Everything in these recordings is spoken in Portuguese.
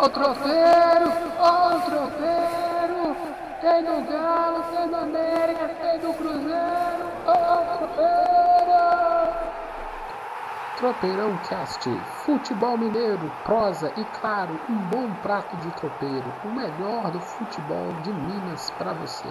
Ó o tropeiro, ó o tropeiro. Tem do Galo, tem do América, tem do Cruzeiro. Ó o tropeiro. Tropeirão Cast, futebol mineiro, prosa e claro, um bom prato de tropeiro, o melhor do futebol de Minas para você.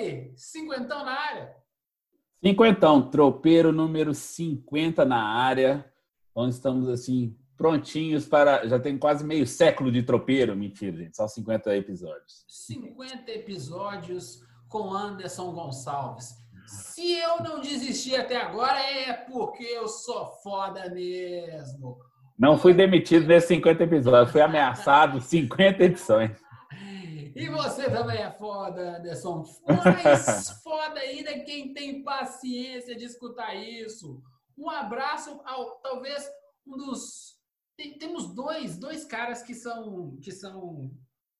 Aí, cinquentão na área? Cinquentão, tropeiro número 50 na área. Então estamos assim, prontinhos para. Já tem quase meio século de tropeiro. Mentira, gente. Só 50 episódios. 50 episódios com Anderson Gonçalves. Se eu não desisti até agora, é porque eu sou foda mesmo. Não fui demitido nesses 50 episódios, fui ameaçado 50 edições. E você também é foda, Anderson. Mais foda ainda quem tem paciência de escutar isso. Um abraço ao talvez um dos tem- temos dois, dois caras que são que são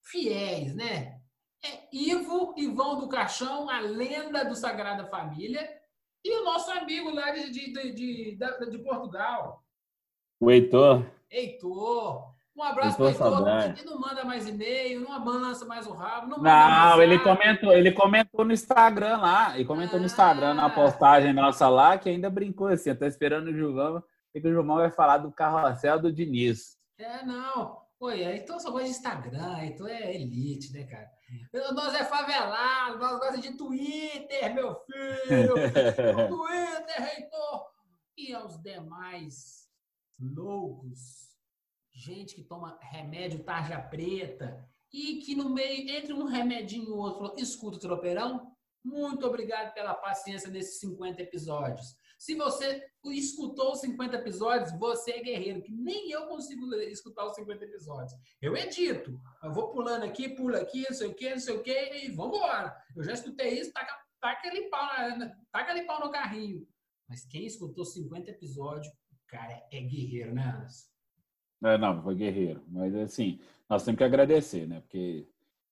fiéis, né? É Ivo Ivão do Caixão, a lenda do Sagrada Família, e o nosso amigo lá de, de, de, de, de Portugal, O Heitor, Heitor. Um abraço para Saudade. que não manda mais e-mail, não balança mais o rabo, não manda Não, ele comentou, ele comentou no Instagram lá, ele comentou no Instagram, na Ah. postagem nossa lá, que ainda brincou assim, eu tô esperando o Gilvão, que que o Gilvão vai falar do carrossel do Diniz. É, não. Oi, então só gosta de Instagram, então é elite, né, cara? Nós é favelado, nós gostamos de Twitter, meu filho. Twitter, reitor. E aos demais loucos, gente que toma remédio tarja preta e que no meio, entre um remedinho e outro, escuta o tropeirão, muito obrigado pela paciência nesses 50 episódios. Se você escutou os 50 episódios, você é guerreiro, que nem eu consigo escutar os 50 episódios. Eu edito, eu vou pulando aqui, pula aqui, não sei o que, não sei o que, e vambora. Eu já escutei isso, taca, taca, aquele pau, taca aquele pau no carrinho. Mas quem escutou 50 episódios, o cara é guerreiro, né, Anderson? É, não, foi guerreiro. Mas assim, nós temos que agradecer, né? Porque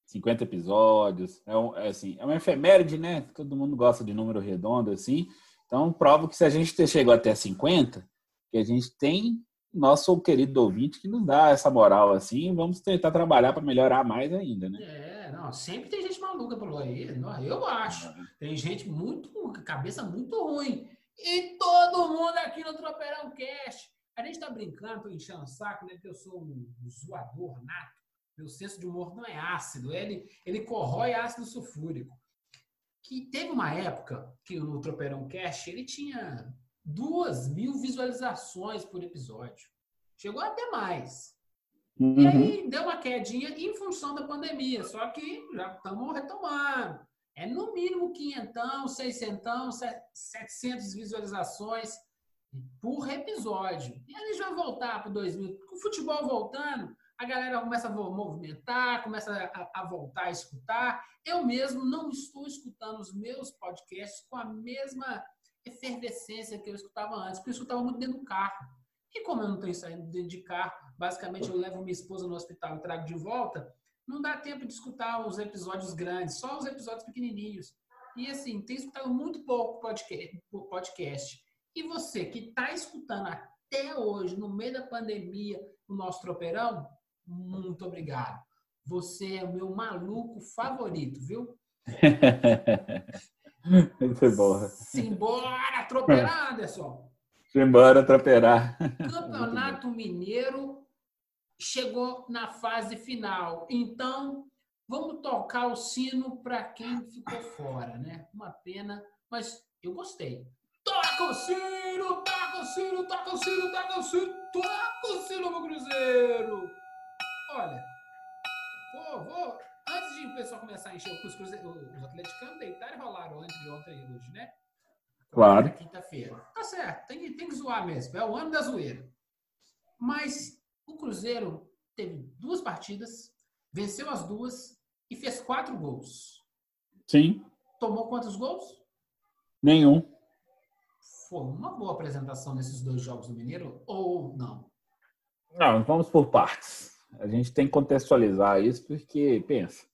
50 episódios, é, um, é assim, é uma efeméride, né? Todo mundo gosta de número redondo, assim. Então, prova que se a gente chegou até 50, que a gente tem nosso querido ouvinte que nos dá essa moral, assim, vamos tentar trabalhar para melhorar mais ainda, né? É, não, sempre tem gente maluca pelo aí, eu acho. Tem gente muito, cabeça muito ruim. E todo mundo aqui no Tropeirão Cast. A gente tá brincando, tô enchendo o saco, né? Porque eu sou um zoador nato. Meu senso de humor não é ácido, ele, ele corrói ácido sulfúrico. Que teve uma época que o Tropeirão Cast ele tinha duas mil visualizações por episódio. Chegou até mais. E Uhum. aí deu uma quedinha em função da pandemia, só que já estamos retomando. É no mínimo quinhentão, seiscentão, se- 700 visualizações por episódio. E a gente vai voltar para 2000. Com o futebol voltando, a galera começa a movimentar, começa a, a voltar a escutar. Eu mesmo não estou escutando os meus podcasts com a mesma efervescência que eu escutava antes, porque eu escutava muito dentro do carro. E como eu não tenho saído dentro de carro, basicamente eu levo minha esposa no hospital e trago de volta, não dá tempo de escutar os episódios grandes, só os episódios pequenininhos. E assim, tem escutado muito pouco podcast. podcast. E você que está escutando até hoje, no meio da pandemia, o nosso tropeirão, muito obrigado. Você é o meu maluco favorito, viu? Muito bom. Simbora, tropeirão, Anderson! Embora troperar. Campeonato Mineiro chegou na fase final. Então, vamos tocar o sino para quem ficou fora, né? Uma pena, mas eu gostei. Toca o sino, toca o sino, toca o sino, toca o o meu Cruzeiro! Olha, vou, vou. Antes de o pessoal começar a encher os, cruze... os atleticanos deitaram e rolaram entre ontem e hoje, né? Claro. Quinta-feira. Tá certo, tem que, tem que zoar mesmo. É o ano da zoeira. Mas o Cruzeiro teve duas partidas, venceu as duas e fez quatro gols. Sim. Tomou quantos gols? Nenhum. Foi uma boa apresentação nesses dois jogos do Mineiro ou não? Não, vamos por partes. A gente tem que contextualizar isso porque, pensa,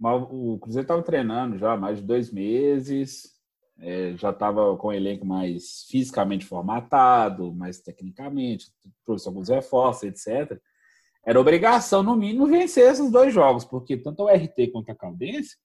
o Cruzeiro estava treinando já há mais de dois meses, é, já estava com o elenco mais fisicamente formatado, mais tecnicamente, trouxe alguns reforços, etc. Era obrigação, no mínimo, vencer esses dois jogos, porque tanto o RT quanto a Caldense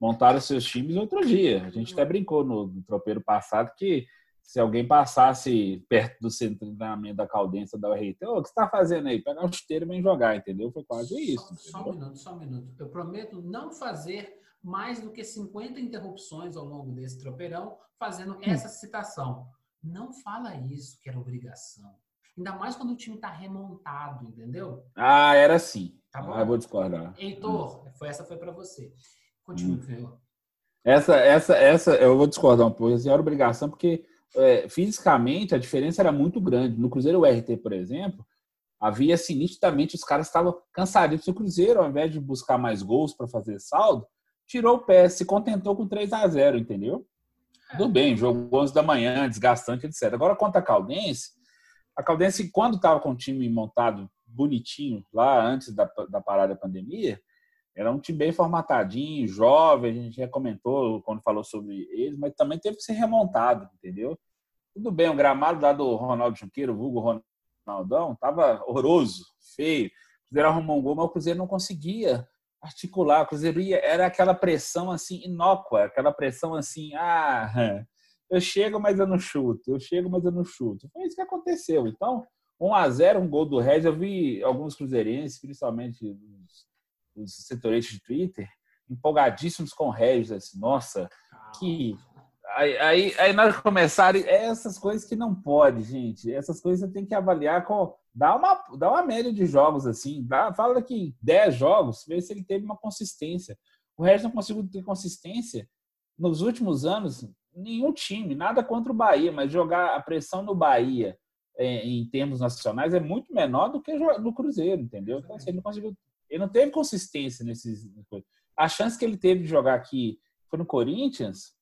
montaram seus times outro dia. A gente até brincou no, no tropeiro passado que se alguém passasse perto do centro de treinamento da Caldense da URT, o que você está fazendo aí? Pegar o chuteiro e vem jogar, entendeu? Foi quase isso. Só, só um minuto, só um minuto. Eu prometo não fazer mais do que 50 interrupções ao longo desse tropeirão, fazendo hum. essa citação. Não fala isso que era obrigação. Ainda mais quando o time está remontado, entendeu? Ah, era assim. Tá bom? Ah, vou discordar. Heitor, hum. foi, essa foi para você. Continue, hum. Essa, essa, essa, eu vou discordar um pouco. Assim, era obrigação porque é, fisicamente a diferença era muito grande. No Cruzeiro URT, por exemplo, havia assim, nitidamente os caras estavam cansados. O Cruzeiro, ao invés de buscar mais gols para fazer saldo, tirou o pé, se contentou com 3 a 0 entendeu? Tudo bem, jogo 11 da manhã, desgastante, etc. Agora, contra a Caldense, a Caldense, quando estava com o time montado bonitinho, lá antes da, da parada da pandemia, era um time bem formatadinho, jovem, a gente já comentou quando falou sobre eles, mas também teve que ser remontado, entendeu? Tudo bem, o gramado lá do Ronaldo Junqueiro, vulgo Ronaldão, estava horroroso, feio. O Cruzeiro arrumou um gol, mas o Cruzeiro não conseguia articular. O Cruzeiro ia, era aquela pressão assim inócua, aquela pressão assim, ah, eu chego, mas eu não chuto, eu chego, mas eu não chuto. Foi isso que aconteceu. Então, 1 a 0 um gol do Regis. Eu vi alguns cruzeirenses, principalmente os setoristas de Twitter, empolgadíssimos com Regis. Assim, Nossa, que. Aí, aí, aí nós começaram. Essas coisas que não pode, gente. Essas coisas você tem que avaliar com dá uma, dá uma média de jogos, assim. Dá, fala daqui 10 jogos, vê se ele teve uma consistência. O resto não conseguiu ter consistência. Nos últimos anos, nenhum time, nada contra o Bahia, mas jogar a pressão no Bahia é, em termos nacionais é muito menor do que no Cruzeiro, entendeu? Então, assim, ele não conseguiu. Ele não teve consistência nesses. A chance que ele teve de jogar aqui foi no Corinthians,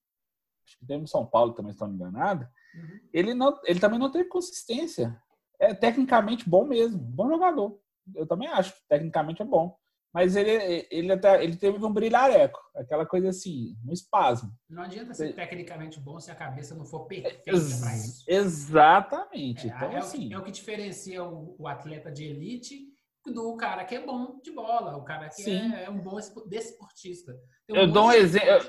acho que teve no São Paulo também, estou enganado. Uhum. Ele, não, ele também não teve consistência é tecnicamente bom mesmo, bom jogador. Eu também acho, tecnicamente é bom. Mas ele, ele até ele teve um brilhareco, aquela coisa assim, um espasmo. Não adianta ser tecnicamente bom se a cabeça não for perfeita para isso. Exatamente. É, então, é, assim, o que, é o que diferencia o, o, atleta de elite do cara que é bom de bola, o cara que é, é, um bom desportista. Um eu dou um exemplo.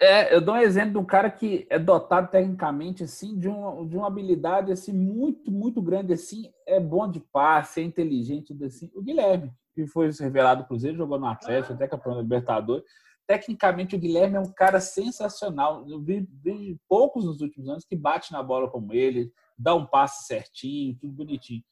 É, eu dou um exemplo de um cara que é dotado tecnicamente assim de uma, de uma habilidade assim muito muito grande assim, é bom de passe, é inteligente assim. O Guilherme, que foi revelado pro Cruzeiro, jogou no Atlético, até campeão da Libertadores. Tecnicamente o Guilherme é um cara sensacional. Eu vi, vi poucos nos últimos anos que bate na bola como ele, dá um passe certinho, tudo bonitinho.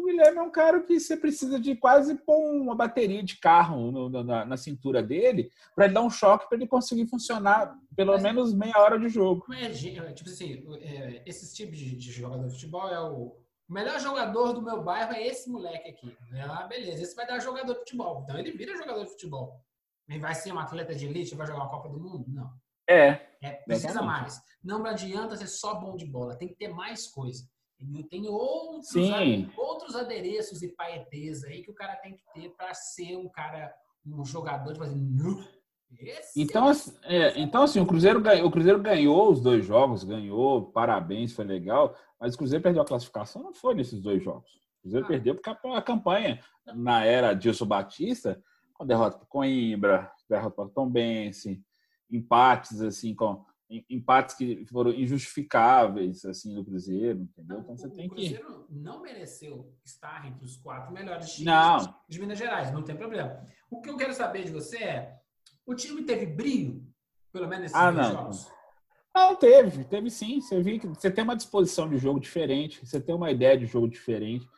O Guilherme é um cara que você precisa de quase pôr uma bateria de carro no, na, na, cintura dele para ele dar um choque para ele conseguir funcionar pelo mas, menos meia hora de jogo. Mas, é, tipo assim, é, esses tipos de, de, jogador de futebol é o, o melhor jogador do meu bairro é esse moleque aqui. Ah, beleza, esse vai dar jogador de futebol. Então ele vira jogador de futebol. Ele vai ser um atleta de elite, vai jogar uma Copa do Mundo? Não. É. é precisa mais. Não adianta ser só bom de bola, tem que ter mais coisa. Tem outros, outros adereços e paetês aí que o cara tem que ter para ser um cara, um jogador, tipo assim, esse então, assim, é, então, assim, o Cruzeiro, ganhou, o Cruzeiro ganhou os dois jogos, ganhou, parabéns, foi legal, mas o Cruzeiro perdeu a classificação, não foi nesses dois jogos. O Cruzeiro ah. perdeu porque a, a, campanha, na era Dilson Batista, com derrota para Coimbra, derrota para Tom Bense, empates, assim, com empates que foram injustificáveis assim do Cruzeiro, entendeu? Então você o, tem o Cruzeiro que não mereceu estar entre os quatro melhores times não. de Minas Gerais, não tem problema. O que eu quero saber de você é, o time teve brilho, pelo menos nesses ah, não. jogos? Não, teve, teve sim. Você viu que você tem uma disposição de jogo diferente, você tem uma ideia de jogo diferente.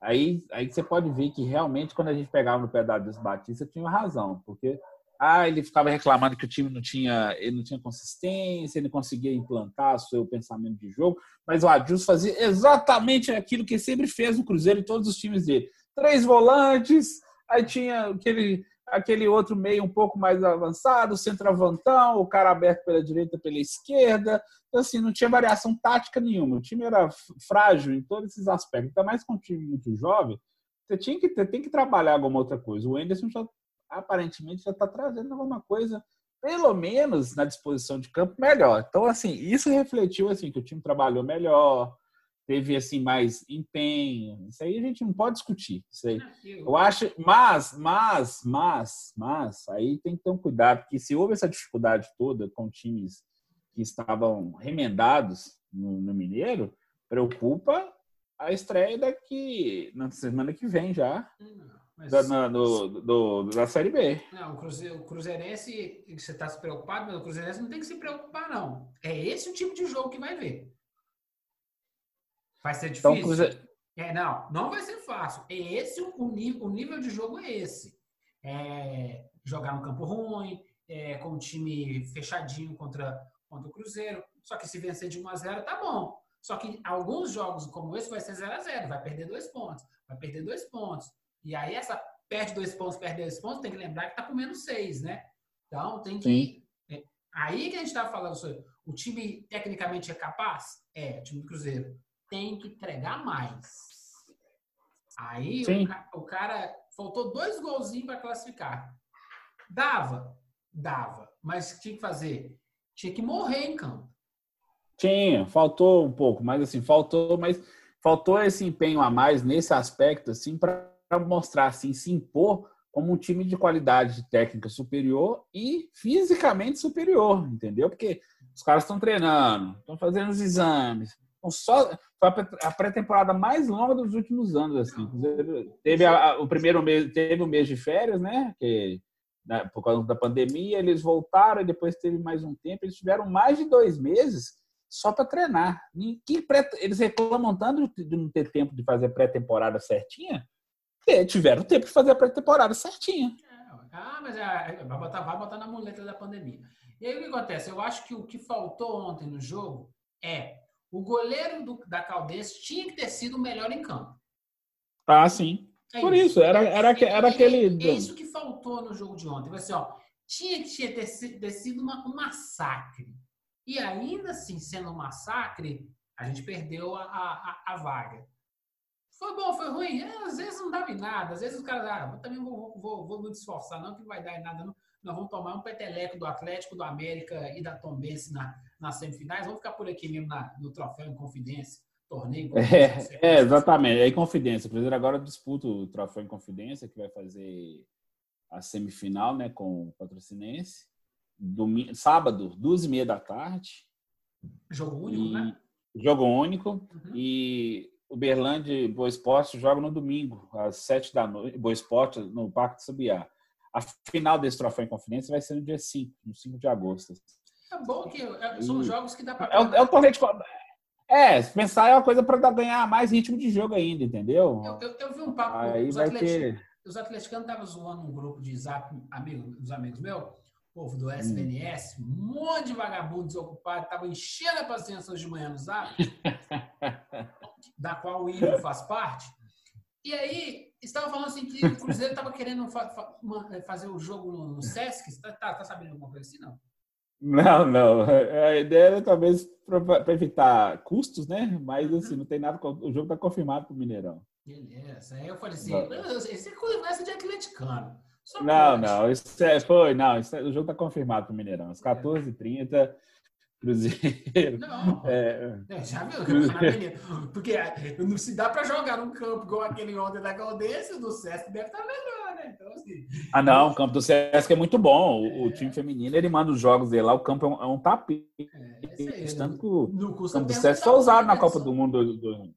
Aí, aí você pode ver que realmente quando a gente pegava no pé da Batista tinha razão, porque ah, ele ficava reclamando que o time não tinha, ele não tinha consistência, ele não conseguia implantar o seu pensamento de jogo, mas o Adilson fazia exatamente aquilo que sempre fez no Cruzeiro e todos os times dele. Três volantes, aí tinha aquele, aquele outro meio um pouco mais avançado, centroavantão, o cara aberto pela direita, pela esquerda. Então, assim, não tinha variação tática nenhuma. O time era frágil em todos esses aspectos. Ainda mais com um time muito jovem, você tinha que ter, tem que trabalhar alguma outra coisa. O Anderson já aparentemente já está trazendo alguma coisa, pelo menos na disposição de campo, melhor. Então, assim, isso refletiu assim que o time trabalhou melhor, teve assim mais empenho. Isso aí a gente não pode discutir. Isso aí. Eu acho, mas, mas, mas, mas, aí tem que ter um cuidado, porque se houve essa dificuldade toda com times que estavam remendados no, no Mineiro, preocupa a estreia daqui na semana que vem já. Mas, da, na, do, do, da Série B. Não, o, Cruze, o Cruzeirense, você está se preocupado, mas o Cruzeirense não tem que se preocupar, não. É esse o tipo de jogo que vai ver. Vai ser então, difícil? Então, Cruze... é, não, não vai ser fácil. É esse o, nível, o nível de jogo é esse. É, jogar no campo ruim, é, com o time fechadinho contra, contra o Cruzeiro. Só que se vencer de 1 a 0 tá bom. Só que alguns jogos como esse vai ser 0 a 0 vai perder dois pontos, vai perder dois pontos. E aí, essa perde dois pontos, perde dois pontos, tem que lembrar que está com menos seis, né? Então, tem que. É, aí que a gente está falando sobre. O time tecnicamente é capaz? É, o time do Cruzeiro. Tem que entregar mais. Aí o, o, cara. Faltou dois golzinhos para classificar. Dava? Dava. Mas tinha que fazer? Tinha que morrer em campo. Tinha, faltou um pouco, mas assim, faltou, mas faltou esse empenho a mais nesse aspecto, assim, para para mostrar, assim, se impor como um time de qualidade técnica superior e fisicamente superior, entendeu? Porque os caras estão treinando, estão fazendo os exames. Então, só foi a pré-temporada mais longa dos últimos anos, assim. Teve a, o primeiro mês, teve o mês de férias, né? Que né, por causa da pandemia eles voltaram e depois teve mais um tempo. Eles tiveram mais de dois meses só para treinar. Eles reclamam tanto de não ter tempo de fazer pré-temporada certinha, tiveram tempo de fazer a pré-temporada certinha. É, ah, mas é, vai, botar, vai botar na muleta da pandemia. E aí o que acontece? Eu acho que o que faltou ontem no jogo é o goleiro do, da Caldense tinha que ter sido o melhor em campo. Ah, sim. É Por isso, isso. Era, era, era, era aquele. É, é, isso que faltou no jogo de ontem. Assim, ó, tinha que ter, ter sido uma, um massacre. E ainda assim, sendo um massacre, a gente perdeu a, a, a vaga. Foi bom, foi ruim? É, às vezes não dava em nada. Às vezes os caras, ah, também vou, vou, vou me esforçar, não, que não vai dar em nada, não. Nós vamos tomar um peteleco do Atlético, do América e da Tombense na, nas semifinais. Vamos ficar por aqui mesmo na, no troféu em confidência. Torneio confidência. É, é exatamente. É em confidência. O Cruzeiro agora disputa o troféu em confidência, que vai fazer a semifinal né, com o Patrocinense. Domingo, sábado, duas e meia da tarde. Jogo único, e... né? Jogo único. Uhum. E o Berlândia Boa Esporte joga no domingo, às sete da noite, Boa Esporte, no Parque Subiá. A final desse troféu em conferência vai ser no dia 5, no 5 de agosto. É bom que é, são e... jogos que dá para. É, é, o torneio de. É, pensar é uma coisa para ganhar mais ritmo de jogo ainda, entendeu? Eu, eu, eu vi um papo. Aí os, vai ter... os atleticanos estavam zoando um grupo de zap, amigo, dos amigos meus, povo do SBNS, hum. um monte de vagabundo desocupado, estavam enchendo a paciência hoje de manhã no zap. da qual o Igor faz parte. E aí, estava falando assim que o Cruzeiro estava querendo fa fa fazer o jogo no, Sesc. Está tá, tá sabendo alguma coisa assim, não? Não, não. A ideia era talvez para evitar custos, né? Mas assim, não tem nada. O jogo está confirmado para o Mineirão. Beleza. Aí eu falei assim: esse é conversa de atleticano. Só não, pode. não. Isso é, foi, não. Isso é, o jogo está confirmado para o Mineirão. Às 14h30. É. Cruzeiro. Não. É, é, já viu? Cruzeiro. Porque não se dá para jogar num campo igual aquele ontem da Caldense, o do Sesc deve estar tá melhor, né? Então, assim... Ah, não, o campo do Sesc é muito bom. O, é. o time feminino, ele manda os jogos dele lá, o campo é um, é um tapete. É, Tanto que o campo do Sesc foi usado na Copa do Mundo. Do, do...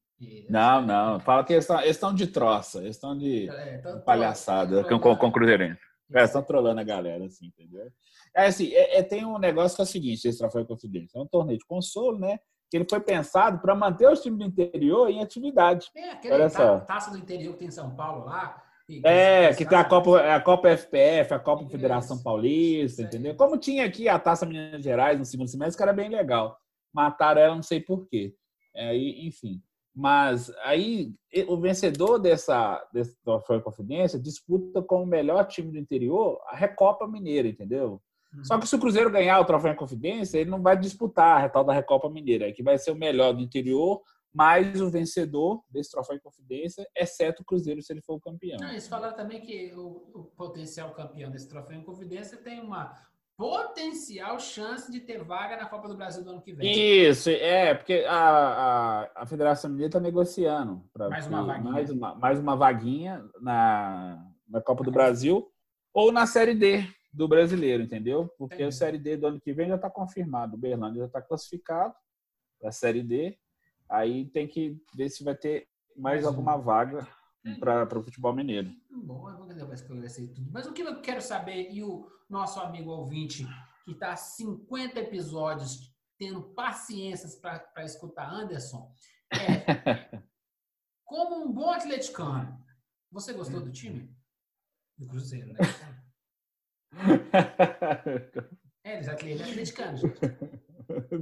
Não, não. Fala que eles estão de troça, eles estão de, é, de palhaçada com, com, com o Cruzeirense. É, estão trolando a galera, assim, entendeu? É assim, é, é, tem um negócio que é o seguinte, esse troféu Confidência. É um torneio de consolo, né? Que ele foi pensado para manter os times do interior em atividade. É, aquele Olha só. taça do interior que tem em São Paulo lá, É, que tem a Copa, a Copa FPF, a Copa Federação Paulista, entendeu? Como tinha aqui a Taça Minas Gerais no segundo semestre, que era bem legal. Mataram ela, não sei porquê. Aí, enfim. Mas aí o vencedor dessa, desse troféu Confidência disputa com o melhor time do interior a Recopa Mineira, entendeu? Só que se o Cruzeiro ganhar o troféu em Confidência, ele não vai disputar a tal da Recopa Mineira, que vai ser o melhor do interior mais o vencedor desse troféu em confidência, exceto o Cruzeiro se ele for o campeão. Não, eles falaram também que o, o, potencial campeão desse troféu em confidência tem uma potencial chance de ter vaga na Copa do Brasil do ano que vem. Isso, é, porque a, a, a Federação Mineira está negociando para mais uma vaguinha, mais uma, mais uma vaguinha na, na Copa do Brasil ou na Série D do brasileiro, entendeu? Porque a Série D do ano que vem já está confirmado. O Berlândia já está classificado para a Série D Aí tem que ver se vai ter mais alguma vaga para o futebol mineiro. Bom, eu vou depois esclarecer tudo. Mas o que eu quero saber, e o nosso amigo ouvinte, que está há 50 episódios tendo paciências para escutar Anderson, é como um bom atleticano, você gostou do time? Do Cruzeiro, né? é, ele é atleticano, gente.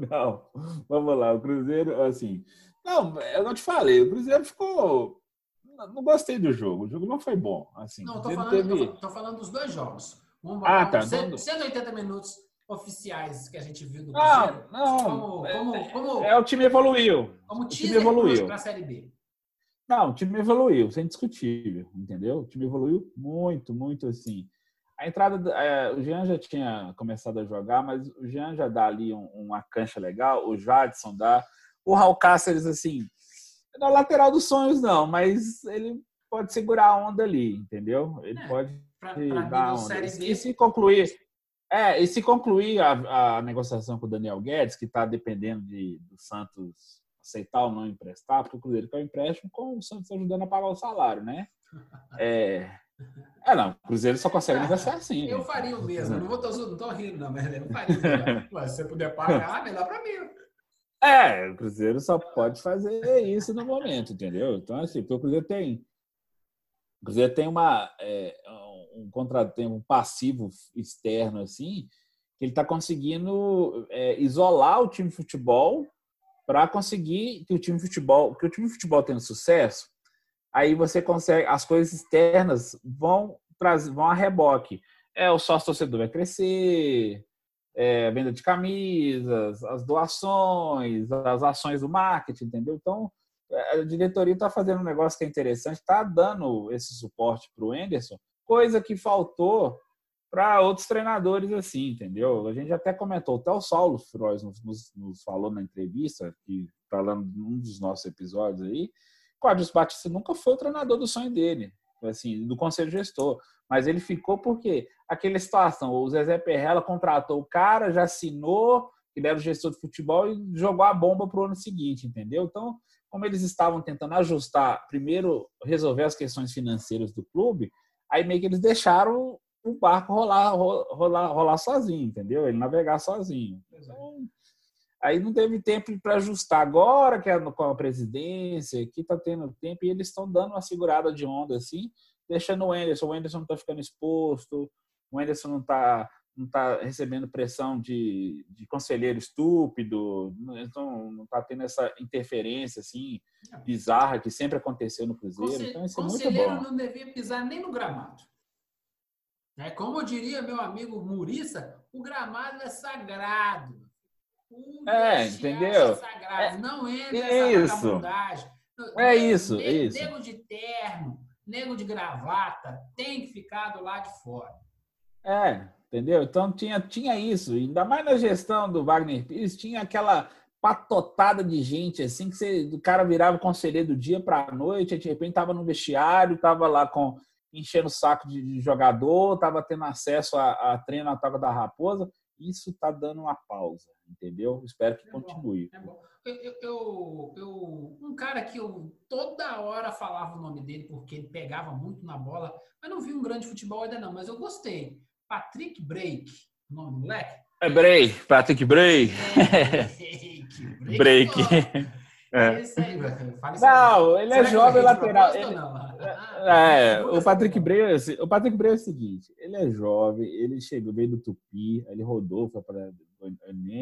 Não, vamos lá. O Cruzeiro, assim. Não, eu não te falei. O Cruzeiro ficou. Não gostei do jogo. O jogo não foi bom. Assim, não, tô falando, teve... tô, tô falando dos dois jogos. Vamos, ah, tá. 180 minutos oficiais que a gente viu do Cruzeiro. Não, não. Como, como, é, como, é, o time evoluiu. Como o time evoluiu para a Série B. Não, o time evoluiu, sem discutível, entendeu? O time evoluiu muito, muito assim. A entrada, é, o Jean já tinha começado a jogar, mas o Jean já dá ali um, uma cancha legal, o Jadson dá. O Raul Cáceres, assim, é o lateral dos sonhos, não, mas ele pode segurar a onda ali, entendeu? Ele é, pode pra, pra dar a onda. E, e se concluir, é, e se concluir a, a negociação com o Daniel Guedes, que está dependendo de, do Santos aceitar ou não emprestar, porque o Cruzeiro quer o empréstimo com o Santos ajudando a pagar o salário, né? É, é, não. O Cruzeiro só consegue negociar assim. Eu né? faria o mesmo. Não, vou, tô, não tô rindo, não, mas eu faria. Mas se você puder pagar, melhor para mim. É, o Cruzeiro só pode fazer isso no momento, entendeu? Então, assim, porque o Cruzeiro tem. O Cruzeiro tem uma. É, um contrato, tem um passivo externo, assim, que ele está conseguindo é, isolar o time de futebol para conseguir que o time de futebol, que o time de futebol tenha sucesso, aí você consegue, as coisas externas vão, vão a reboque. É, o sócio torcedor vai crescer, é, venda de camisas, as doações, as ações do marketing, entendeu? Então, é, a diretoria está fazendo um negócio que é interessante, está dando esse suporte para o Enderson, coisa que faltou para outros treinadores assim, entendeu? A gente até comentou, até o Saulo Frois nos, nos, nos falou na entrevista, que falando num dos nossos episódios aí, Quadros Batista nunca foi o treinador do sonho dele, assim, do conselho gestor. Mas ele ficou porque aquela situação, o Zezé Perrella contratou o cara, já assinou, ele era o gestor de futebol e jogou a bomba para o ano seguinte, entendeu? Então, como eles estavam tentando ajustar, primeiro resolver as questões financeiras do clube, aí meio que eles deixaram o barco rolar, rolar, rolar sozinho, entendeu? Ele navegar sozinho. Então, Aí não teve tempo para ajustar. Agora que é com a presidência, que está tendo tempo, e eles estão dando uma segurada de onda assim, deixando o Anderson. O Anderson não está ficando exposto, o Anderson não está não tá recebendo pressão de, de conselheiro estúpido, então não está tendo essa interferência assim bizarra que sempre aconteceu no Cruzeiro. Conselheiro, então, isso é muito bom. não devia pisar nem no gramado. É, como diria meu amigo Muriça, o gramado é sagrado é, entendeu? Sagrado. É, não entra é isso. É isso, é isso. Nego de terno, nego de gravata, tem que ficar do lado de fora. É, entendeu? Então tinha, tinha isso. Ainda mais na gestão do Wagner Pires, tinha aquela patotada de gente assim que você, o cara virava conselheiro do dia para a noite, de repente estava no vestiário, estava lá com enchendo o saco de, de jogador, estava tendo acesso a, a treino na toca da raposa. Isso está dando uma pausa entendeu? Espero que é continue. Bom, é bom. Eu, eu, eu, um cara que eu toda hora falava o nome dele porque ele pegava muito na bola, mas não vi um grande futebol ainda não, mas eu gostei. Patrick Break, o nome do moleque? É Break, Patrick Break. É, Break. Break. É. Esse aí, não, ele é jovem lateral. Ele, É, o Patrick Bray, o Patrick Bray é o seguinte, ele é jovem, ele chegou bem do Tupi, ele rodou, foi para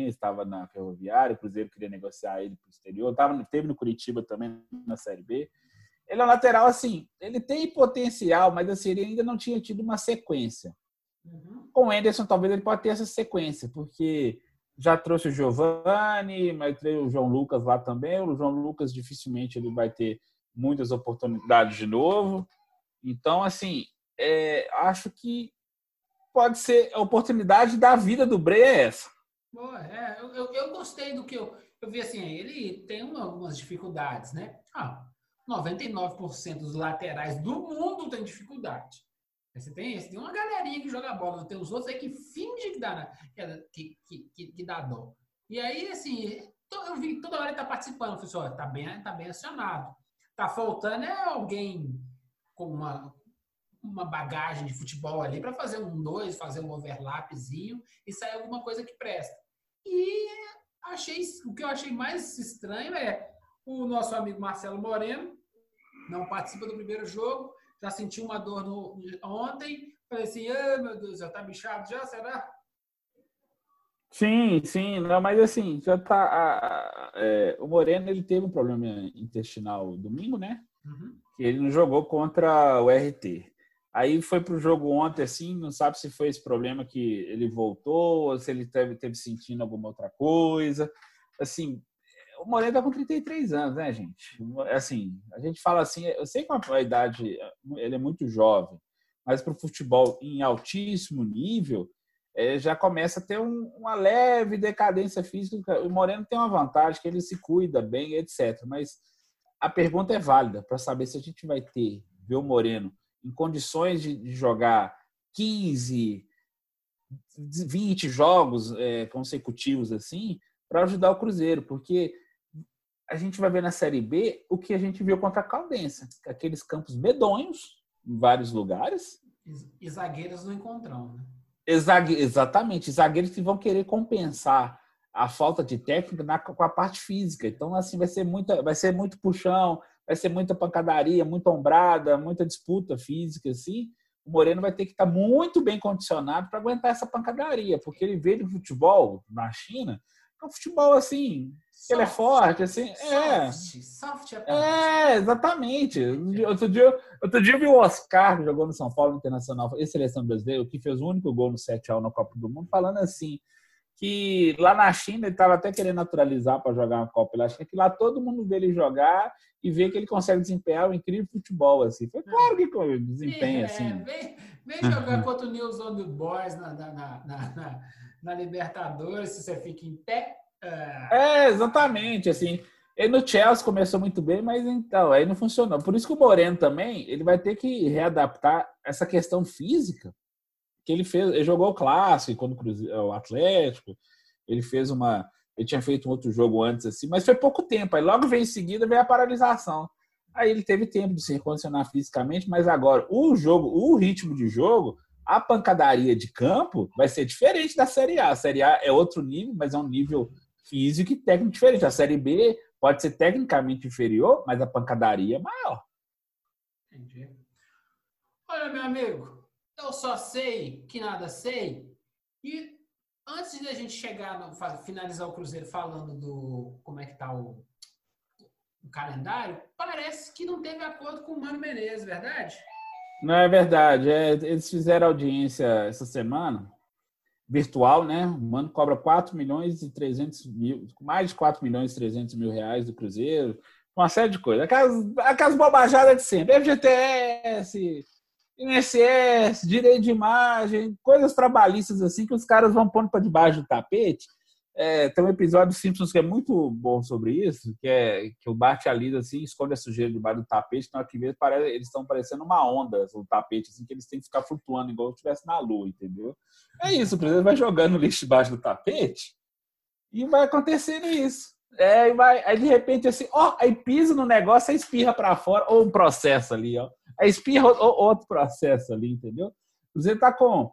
estava na Ferroviária, o Cruzeiro queria negociar ele para o exterior, tava, teve no Curitiba também na Série B. Ele é um lateral, assim, ele tem potencial, mas assim, ele ainda não tinha tido uma sequência. Uhum. Com o Anderson, talvez ele possa ter essa sequência, porque já trouxe o Giovanni, mas o João Lucas lá também. O João Lucas dificilmente ele vai ter muitas oportunidades de novo. Então, assim, é, acho que pode ser a oportunidade da vida do Bray é essa. Boa, é, eu, eu, eu, gostei do que eu, eu vi assim, ele tem uma, algumas dificuldades, né? Ah, 99% dos laterais do mundo tem dificuldade. Você tem, você tem uma galerinha que joga bola, tem os outros aí que finge que dá, que, que, que, que dá dó. E aí, assim, eu vi toda hora ele tá participando. Eu falei assim, ó, tá bem, tá bem acionado. Tá faltando é alguém com uma, uma bagagem de futebol ali para fazer um dois, fazer um overlapzinho e sair alguma coisa que presta. E achei o que eu achei mais estranho é o nosso amigo Marcelo Moreno não participa do primeiro jogo, já sentiu uma dor no, ontem, falei assim, ah, meu Deus, já tá bichado já, será? Sim, sim, não, mas assim, já tá. A, a, é, o Moreno ele teve um problema intestinal domingo, né? Uhum. Ele não jogou contra o RT. Aí foi pro jogo ontem, assim, não sabe se foi esse problema que ele voltou, ou se ele teve, teve sentindo alguma outra coisa. Assim, o Moreno tá com 33 anos, né, gente? Assim, a gente fala assim, eu sei que a idade, ele é muito jovem, mas para o futebol em altíssimo nível, é, já começa a ter um, uma leve decadência física. O Moreno tem uma vantagem, que ele se cuida bem, etc. Mas a pergunta é válida para saber se a gente vai ter, ver o Moreno em condições de, de jogar 15, 20 jogos é, consecutivos assim, para ajudar o Cruzeiro, porque a gente vai ver na Série B o que a gente viu contra a Caldense, aqueles campos medonhos em vários lugares. E zagueiros no encontrão, né? Exatamente, zagueiros que vão querer compensar a falta de técnica na, com a parte física. Então, assim, vai ser muita, vai ser muito puxão, vai ser muita pancadaria, muita ombrada, muita disputa física, assim. O Moreno vai ter que estar muito bem condicionado para aguentar essa pancadaria, porque ele veio do futebol na China, é um futebol assim, ele é forte, assim, é. Soft, é, é, exatamente. Outro dia, outro dia eu vi o Oscar, que jogou no São Paulo Internacional e Seleção Brasileira, que fez o único gol no 7x1 na Copa do Mundo, falando assim, que lá na China ele estava até querendo naturalizar para jogar uma Copa lá China, que lá todo mundo vê ele jogar e vê que ele consegue desempenhar um incrível futebol, assim. Foi claro que desempenha, é, assim. Vem, vem jogar contra o News the Boys na, na, na, na, na Libertadores, se você fica em pé. É, é exatamente, assim. Ele no Chelsea começou muito bem, mas então, aí não funcionou. Por isso que o Moreno também, ele vai ter que readaptar essa questão física que ele fez, ele jogou o clássico quando o Atlético, ele fez uma, ele tinha feito um outro jogo antes assim, mas foi pouco tempo. Aí logo veio em seguida veio a paralisação. Aí ele teve tempo de se recondicionar fisicamente, mas agora o jogo, o ritmo de jogo, a pancadaria de campo vai ser diferente da Série A. A Série A é outro nível, mas é um nível físico e técnico diferente. A Série B pode ser tecnicamente inferior, mas a pancadaria é maior. Entendi. Olha, meu amigo, eu só sei que nada sei. E antes de a gente chegar, no, finalizar o Cruzeiro falando do como é que tá o, o calendário, parece que não teve acordo com o Mano Menezes, verdade? Não é verdade. É, eles fizeram audiência essa semana, virtual, né? O Mano cobra 4 milhões e 300 mil, mais de 4 milhões e 300 mil reais do Cruzeiro, uma série de coisas. Aquelas, aquelas bobajadas de sempre. FGTS, INSS, direito de imagem, coisas trabalhistas assim que os caras vão pondo para debaixo do tapete. É, tem um episódio dos Simpsons que é muito bom sobre isso, que é que o Bart e a Lisa assim, esconde a sujeira debaixo do tapete, na hora que vê, parece, eles estão parecendo uma onda no tapete, assim, que eles têm que ficar flutuando igual se estivesse na lua, entendeu? É isso, o presidente vai jogando lixo debaixo do tapete e vai acontecendo isso. É, vai, aí de repente assim, ó, aí pisa no negócio, aí espirra para fora, ou um processo ali, ó. Aí espirra outro processo ali, entendeu? Você tá com.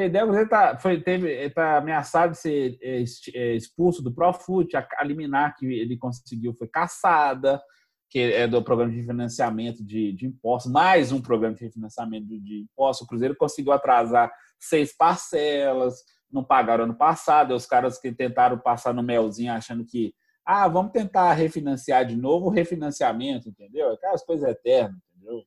Entendeu? Você tá, foi, teve, tá ameaçado de ser é, é, expulso do Profut, a, a liminar que ele conseguiu foi caçada. que é do programa de financiamento de, de impostos, mais um programa de refinanciamento de, de impostos. O Cruzeiro conseguiu atrasar seis parcelas, não pagaram ano passado. Os caras que tentaram passar no melzinho achando que, ah, vamos tentar refinanciar de novo o refinanciamento, entendeu? Aquelas coisas eternas, entendeu?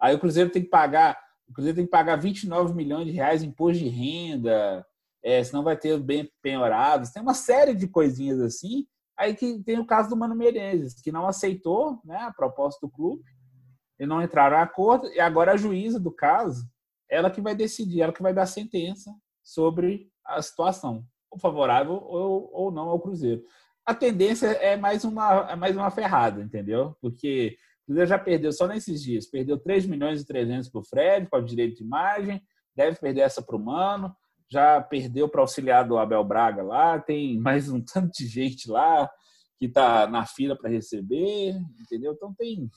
Aí o Cruzeiro tem que pagar, o Cruzeiro tem que pagar 29 milhões de reais em imposto de renda, é, senão vai ter bem penhorados. Tem uma série de coisinhas assim Aí que tem o caso do Mano Menezes, que não aceitou né, a proposta do clube, e não entraram em acordo, e agora a juíza do caso, ela que vai decidir, ela que vai dar sentença sobre a situação, ou favorável ou, ou não ao Cruzeiro. A tendência é mais uma, é mais uma ferrada, entendeu? Porque Cruzeiro já perdeu só nesses dias, perdeu 3 milhões e 300 para o Fred, para o direito de imagem, deve perder essa para o Mano, já perdeu para auxiliar do Abel Braga lá, tem mais um tanto de gente lá que está na fila para receber, entendeu? Então tem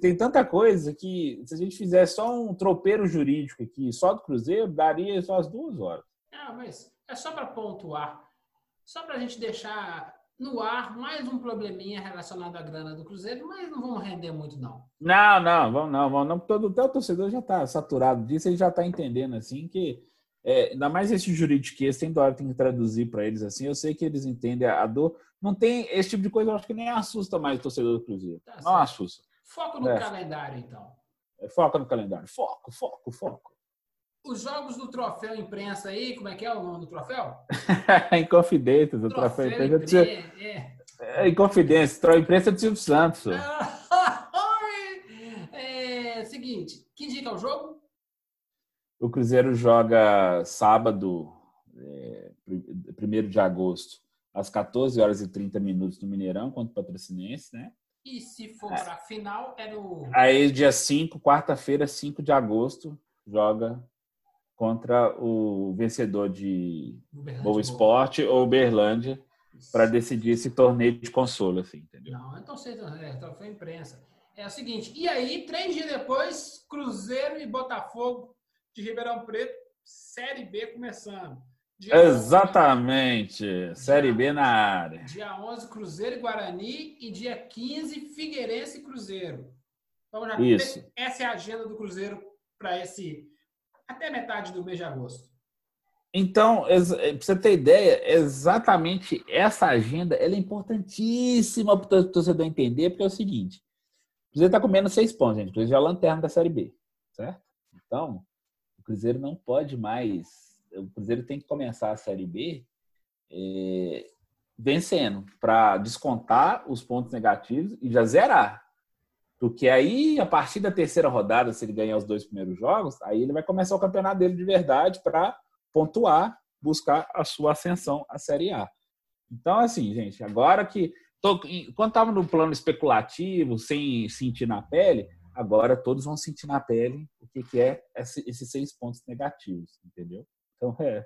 tem tanta coisa que se a gente fizer só um tropeiro jurídico aqui, só do Cruzeiro, daria só as duas horas. Ah, mas é só para pontuar, só para a gente deixar no ar mais um probleminha relacionado à grana do Cruzeiro, mas não vamos render muito não. Não, não, vamos não, vamos não. Todo o torcedor já está saturado disso, ele já está entendendo assim que é, ainda mais esse juridiquês, tem hora tem que traduzir para eles assim. Eu sei que eles entendem a dor. Não tem esse tipo de coisa, eu acho que nem assusta mais o torcedor do Cruzeiro. Tá não assusta. Foco no é. calendário, então. É, foca no calendário. Foco, foco, foco. Os jogos do troféu imprensa aí, como é que é o nome do troféu? Inconfidências, o troféu, troféu imprensa. É. É, Inconfidência, troféu imprensa do Silvio Santos. é, seguinte, que dia é o jogo? O Cruzeiro joga sábado, é, 1 de agosto, às 14 horas e 30 minutos no Mineirão, contra o Patrocinense, né? E se for é. para a final, é no. Aí, dia 5, quarta-feira, 5 de agosto, joga contra o vencedor de Boa Esporte ou Uberlândia para decidir esse torneio de consolo, assim, entendeu? Não, então você é, então foi imprensa. É o seguinte, e aí, três dias depois, Cruzeiro e Botafogo de Ribeirão Preto, Série B começando. Dia Exatamente, 11, Série B na área. Dia 11, Cruzeiro e Guarani e dia 15, Figueirense e Cruzeiro. Então já Isso. essa é a agenda do Cruzeiro para esse até metade do mês de agosto. Então, eh, para você ter ideia, exatamente essa agenda é importantíssima para o torcedor entender, porque é o seguinte: o Cruzeiro está comendo seis pontos, gente. O Cruzeiro é a lanterna da Série B, certo? Então, Cruzeiro não pode mais. O Cruzeiro tem que começar a Série B é, vencendo para descontar os pontos negativos e já zerar. Porque aí, a partir da terceira rodada, se ele ganhar os dois primeiros jogos, aí ele vai começar o campeonato dele de verdade para pontuar, buscar a sua ascensão à Série A. Então, assim, gente, agora que. Tô, quando estava no plano especulativo, sem sentir na pele, agora todos vão sentir na pele o que, que é esses seis pontos negativos, entendeu? Então é,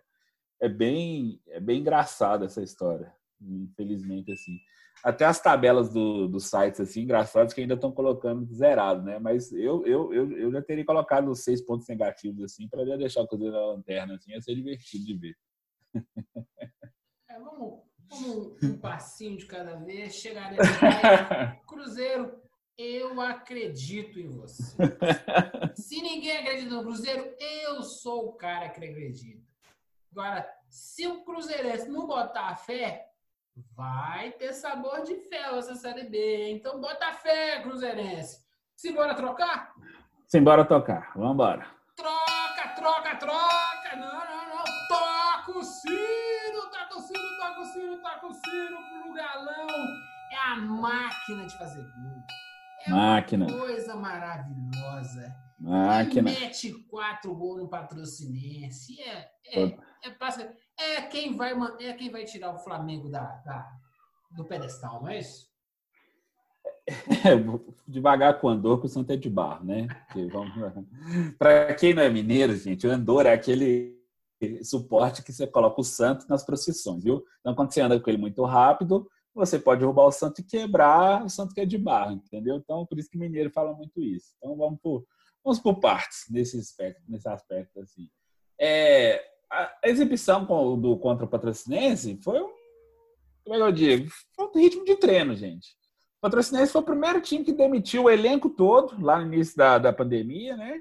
é bem é bem engraçada essa história, infelizmente assim. Até as tabelas do, dos sites assim engraçados que ainda estão colocando zerado, né? Mas eu, eu, eu, eu já teria colocado os seis pontos negativos assim para deixar o Cruzeiro na lanterna assim, ia ser divertido de ver. É, vamos, vamos um passinho de cada vez, chegaremos Cruzeiro eu acredito em você. se ninguém acredita no Cruzeiro, eu sou o cara que acredita. Agora, se o Cruzeirense não botar fé, vai ter sabor de fé essa Série B. Então, bota fé, Cruzeirense. Simbora trocar? Simbora tocar. Vambora. Troca, troca, troca. Não, não, não. Toca o sino, toca o sino, toca o sino, toca o sino pro galão. É a máquina de fazer gol. É Máquina. Uma coisa maravilhosa. Máquina. E mete quatro gols no patrocinense. É, é, é, é, quem vai, é quem vai tirar o Flamengo da, da do pedestal, não é isso? É, devagar com o Andor, que o Santo é de barro, né? Para quem não é mineiro, gente, o Andor é aquele suporte que você coloca o santo nas procissões, viu? Então, quando você anda com ele muito rápido, você pode roubar o santo e quebrar o santo que é de barro, entendeu? Então, por isso que mineiro fala muito isso. Então, vamos por, vamos por partes nesse aspecto, nesse aspecto assim. É, a exibição do contra o Patrocinense foi um, como é que eu digo? Foi um ritmo de treino, gente. O Patrocinense foi o primeiro time que demitiu o elenco todo lá no início da, da pandemia, né?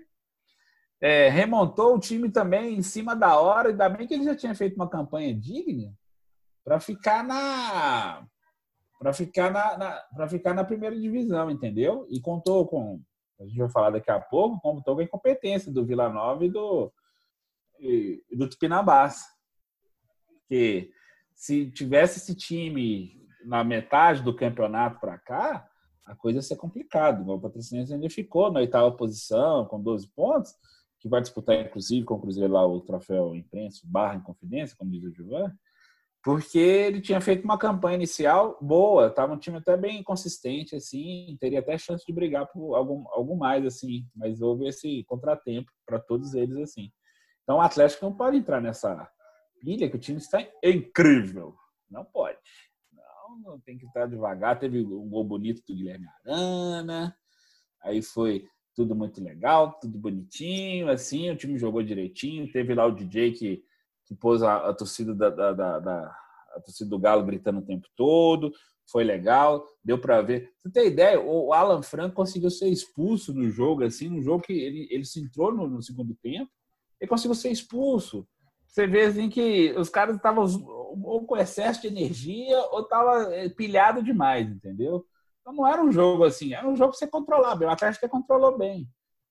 É, remontou o time também em cima da hora, ainda bem que ele já tinha feito uma campanha digna para ficar na para ficar na, na para ficar na primeira divisão, entendeu? E contou com a gente vai falar daqui a pouco, contou com a incompetência do Vila Nova e do do Tupinambás. Que se tivesse esse time na metade do campeonato para cá, a coisa ia ser complicada. O Patrocinense ainda ficou na oitava posição, com 12 pontos, que vai disputar, inclusive, com o Cruzeiro lá o troféu imprensa, barra em confidência, como diz o Gilvan, porque ele tinha feito uma campanha inicial boa, estava um time até bem consistente, assim, teria até chance de brigar por algum, algum mais, assim, mas houve esse contratempo para todos eles, assim. Então o Atlético não pode entrar nessa pilha que o time está incrível. Não pode. Não, não tem que estar devagar. Teve um gol bonito do Guilherme Arana. Aí foi tudo muito legal, tudo bonitinho, assim, o time jogou direitinho. Teve lá o DJ que, que pôs a, a torcida da, da, da, da, a torcida do Galo gritando o tempo todo. Foi legal, deu para ver. Você tem ideia? O Alan Franco conseguiu ser expulso no jogo, assim, no jogo que ele, ele se entrou no, no segundo tempo ele conseguiu ser expulso. Você vê assim que os caras estavam ou com excesso de energia ou estavam eh, pilhado demais, entendeu? Então não era um jogo assim, era um jogo que você controlava. O Atlético controlou bem.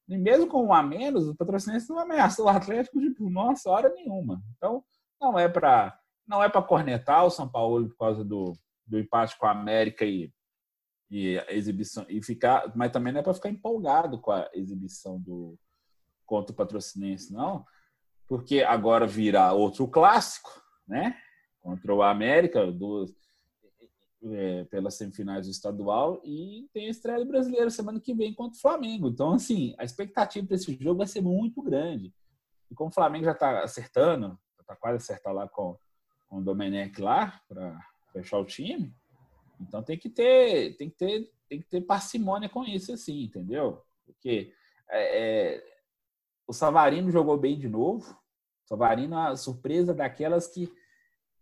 E mesmo com um a menos, o patrocinense não ameaçou o Atlético de nossa hora nenhuma. Então não é para não é para cornetar o São Paulo por causa do, do empate com a América e, e a exibição e ficar, mas também não é para ficar empolgado com a exibição do, contra o Patrocinense, não, porque agora virá outro clássico, né? Contra o América, do, é, pelas semifinais do estadual, e tem a estreia do brasileiro semana que vem contra o Flamengo. Então, assim, a expectativa para esse jogo vai ser muito grande. E como o Flamengo já está acertando, está quase acertar lá com, com o Domenech lá, para fechar o time, então tem que ter, tem que ter, tem que ter parcimônia com isso, assim, entendeu? Porque é, é o Savarino jogou bem de novo. O Savarino, a surpresa daquelas que.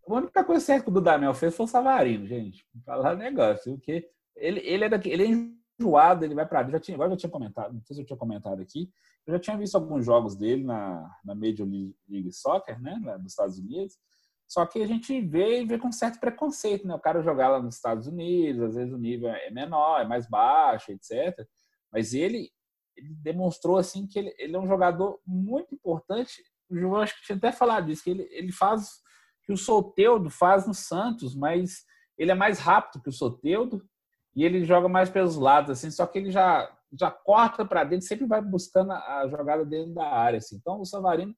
A única coisa certa que o Dudamel fez foi o Savarino, gente. Falar negócio. Porque ele, ele, é daqui, ele é enjoado, ele vai para já tinha, agora eu tinha comentado, não sei se eu tinha comentado aqui. Eu já tinha visto alguns jogos dele na, na Major League Soccer, né, nos Estados Unidos. Só que a gente vê e vê com certo preconceito, né? O cara jogar lá nos Estados Unidos, às vezes o nível é menor, é mais baixo, etc. Mas ele, ele demonstrou assim que ele, ele é um jogador muito importante. O João acho que tinha até falado disso, que ele, ele faz que o Soteudo faz no Santos, mas ele é mais rápido que o Soteudo e ele joga mais pelos lados, assim, só que ele já, já corta para dentro, sempre vai buscando a jogada dentro da área. Assim. Então o Savarino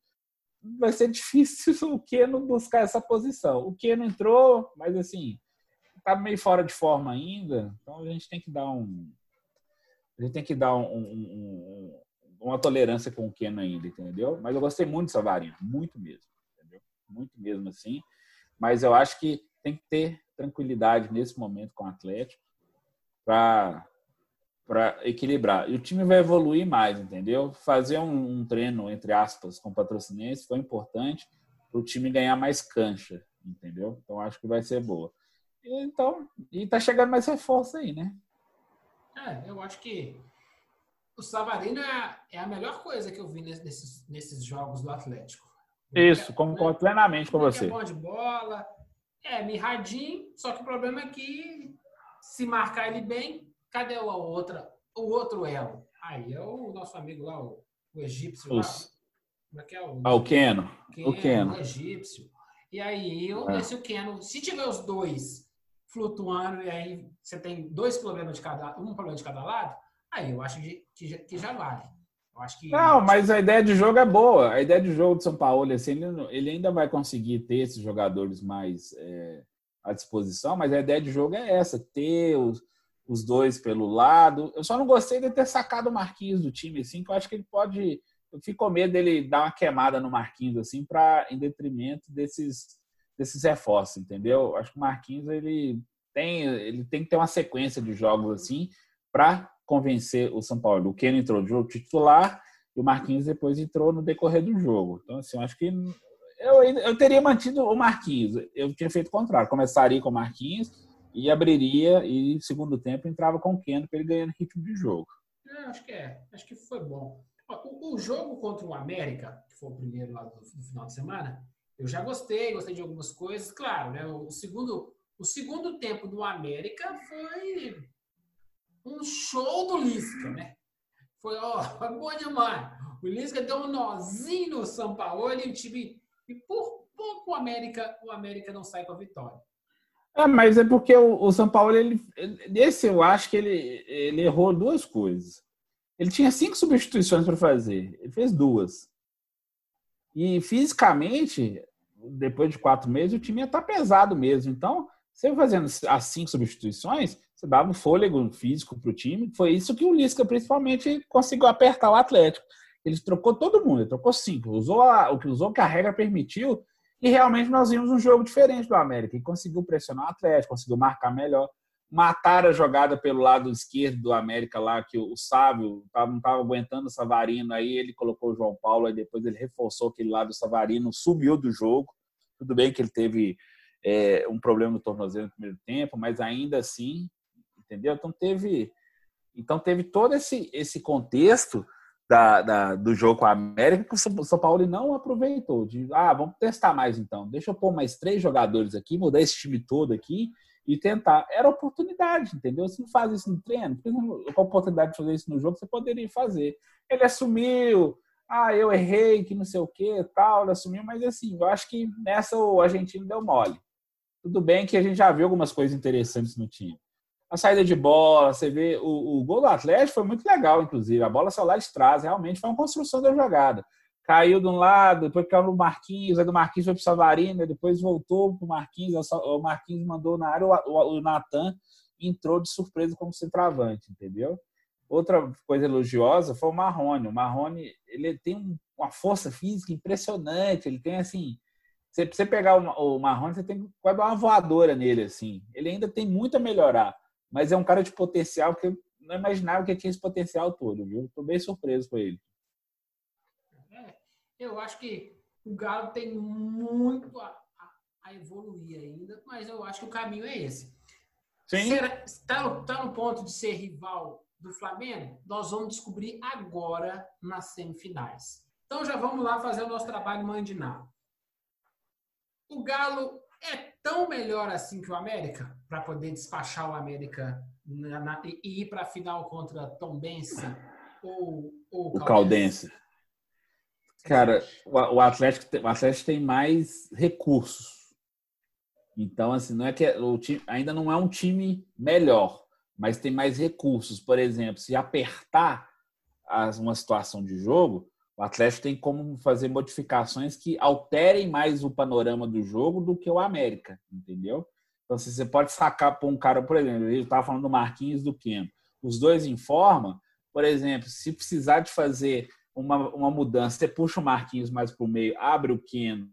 vai ser difícil o Keno buscar essa posição. O Keno entrou, mas assim, tá meio fora de forma ainda, então a gente tem que dar um, a gente tem que dar um, um, uma tolerância com o Keno ainda, entendeu? Mas eu gostei muito do Savarino, muito mesmo, entendeu? Muito mesmo assim. Mas eu acho que tem que ter tranquilidade nesse momento com o Atlético para para equilibrar. E o time vai evoluir mais, entendeu? Fazer um, um treino, entre aspas, com patrocinense foi importante para o time ganhar mais cancha, entendeu? Então acho que vai ser boa. Então, e tá chegando mais reforço aí, né? É, eu acho que o Savarino é, é a melhor coisa que eu vi nesses, nesses jogos do Atlético. Isso, concordo plenamente com você. É bom de bola, é mirradinho, só que o problema é que se marcar ele bem, cadê o outra, o outro elo? Aí é o nosso amigo lá, o, o egípcio Os... lá. Como é que é o... Ah, o Keno. Keno. O Keno. O egípcio. E aí, eu, é. esse o Keno, se tiver os dois flutuando e aí você tem dois problemas de cada, um problema de cada lado, aí eu acho que, que, já vale. Eu acho que não, mas a ideia de jogo é boa. A ideia de jogo de São Paulo, assim, ele, ainda vai conseguir ter esses jogadores mais é, à disposição, mas a ideia de jogo é essa, ter os, os dois pelo lado. Eu só não gostei de ter sacado o Marquinhos do time, assim, que eu acho que ele pode. Eu fico com medo dele dar uma queimada no Marquinhos, assim, para em detrimento desses desses reforços, entendeu? Acho que o Marquinhos ele tem, ele tem que ter uma sequência de jogos assim para convencer o São Paulo. O Keno entrou no jogo titular e o Marquinhos depois entrou no decorrer do jogo. Então, assim, acho que eu, eu teria mantido o Marquinhos. Eu tinha feito o contrário. Começaria com o Marquinhos e abriria, e segundo tempo entrava com o Keno para ele ganhando ritmo de jogo. É, acho que é, acho que foi bom. O, o, jogo contra o América, que foi o primeiro lá do, do, final de semana, eu já gostei, gostei de algumas coisas. Claro, né? O segundo, o segundo tempo do América foi um show do Lisca, né? Foi, ó, bom demais. O Lisca deu um nozinho no São Paulo e o time. E por pouco o América, o América não sai com a vitória. É, mas é porque o, o São Paulo, ele, esse eu acho que ele, ele errou duas coisas. Ele tinha cinco substituições para fazer, ele fez duas. E fisicamente, depois de quatro meses, o time ia estar tá pesado mesmo. Então, você fazendo as cinco substituições, você dava um fôlego físico para o time. Foi isso que o Lisca, principalmente, conseguiu apertar o Atlético. Ele trocou todo mundo, ele trocou cinco. Usou a, o que usou que a regra permitiu e realmente nós vimos um jogo diferente do América, e conseguiu pressionar o Atlético, conseguiu marcar melhor. Matar a jogada pelo lado esquerdo do América lá, que o Sábio não estava aguentando o Savarino, aí ele colocou o João Paulo, aí depois ele reforçou aquele lado do Savarino, sumiu do jogo. Tudo bem que ele teve é, um problema no tornozelo no primeiro tempo, mas ainda assim, entendeu? Então teve, então teve todo esse, esse contexto da, da, do jogo com a América que o São Paulo não aproveitou. De, ah, vamos testar mais então. Deixa eu pôr mais três jogadores aqui, mudar esse time todo aqui e tentar. Era oportunidade, entendeu? Você não faz isso no treino, com a oportunidade de fazer isso no jogo, você poderia fazer. Ele assumiu, ah, eu errei, que não sei o que, tal, ele assumiu, mas assim, eu acho que nessa o argentino deu mole. Tudo bem que a gente já viu algumas coisas interessantes no time a saída de bola, você vê o, o gol do Atlético foi muito legal, inclusive. A bola saiu lá de trás, realmente foi uma construção da jogada. Caiu de um lado, depois caiu no Marquinhos, aí do Marquinhos foi pro Savarino, depois voltou pro Marquinhos, o Marquinhos mandou na área, o, o, o Natan entrou de surpresa como centroavante, entendeu? Outra coisa elogiosa foi o Marrone. O Marrone, ele tem uma força física impressionante, ele tem assim, você, você pegar o, Marrone, você tem quase uma voadora nele, assim. Ele ainda tem muito a melhorar mas é um cara de potencial que eu não imaginava que tinha esse potencial todo, viu? Estou bem surpreso com ele. Eu acho que o Galo tem muito a, a, a, evoluir ainda, mas eu acho que o caminho é esse. Está no, tá no ponto de ser rival do Flamengo? Nós vamos descobrir agora nas semifinais. Então já vamos lá fazer o nosso trabalho mandinar. O Galo é tão melhor assim que o América para poder despachar o América na, na, e ir para a final contra Tom Bense ou, ou o Caldense? Cara, o, Atlético, o Atlético tem mais recursos. Então, assim, não é que o time ainda não é um time melhor, mas tem mais recursos. Por exemplo, se apertar as, uma situação de jogo, o Atlético tem como fazer modificações que alterem mais o panorama do jogo do que o América, entendeu? Então, se você pode sacar para um cara, por exemplo, ele estava falando do Marquinhos do Keno. Os dois em forma, por exemplo, se precisar de fazer uma, uma mudança, você puxa o Marquinhos mais para o meio, abre o Keno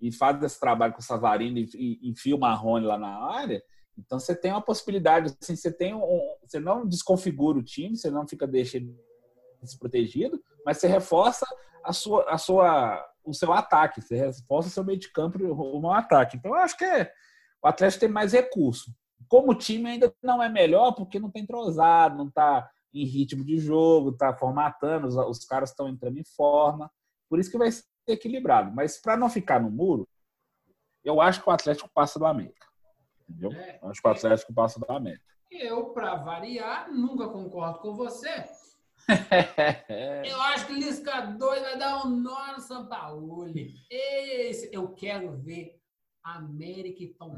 e faz esse trabalho com o Savarino e, e enfia o Marrone lá na área, então você tem uma possibilidade, assim, você tem um, você não desconfigura o time, você não fica deixando desprotegido, mas você reforça a sua, a sua, o seu ataque, você reforça o seu meio de campo rumo ao ataque. Então, eu acho que é, o Atlético tem mais recurso. Como time ainda não é melhor, porque não tem entrosado, não está em ritmo de jogo, está formatando, os, os caras estão entrando em forma. Por isso que vai ser equilibrado. Mas para não ficar no muro, eu acho que o Atlético passa do América. Entendeu? É, eu acho que o Atlético passa do América. Eu, para variar, nunca concordo com você. eu acho que o Lisca 2 vai dar um nó no São Paulo. Esse, eu quero ver América e Tom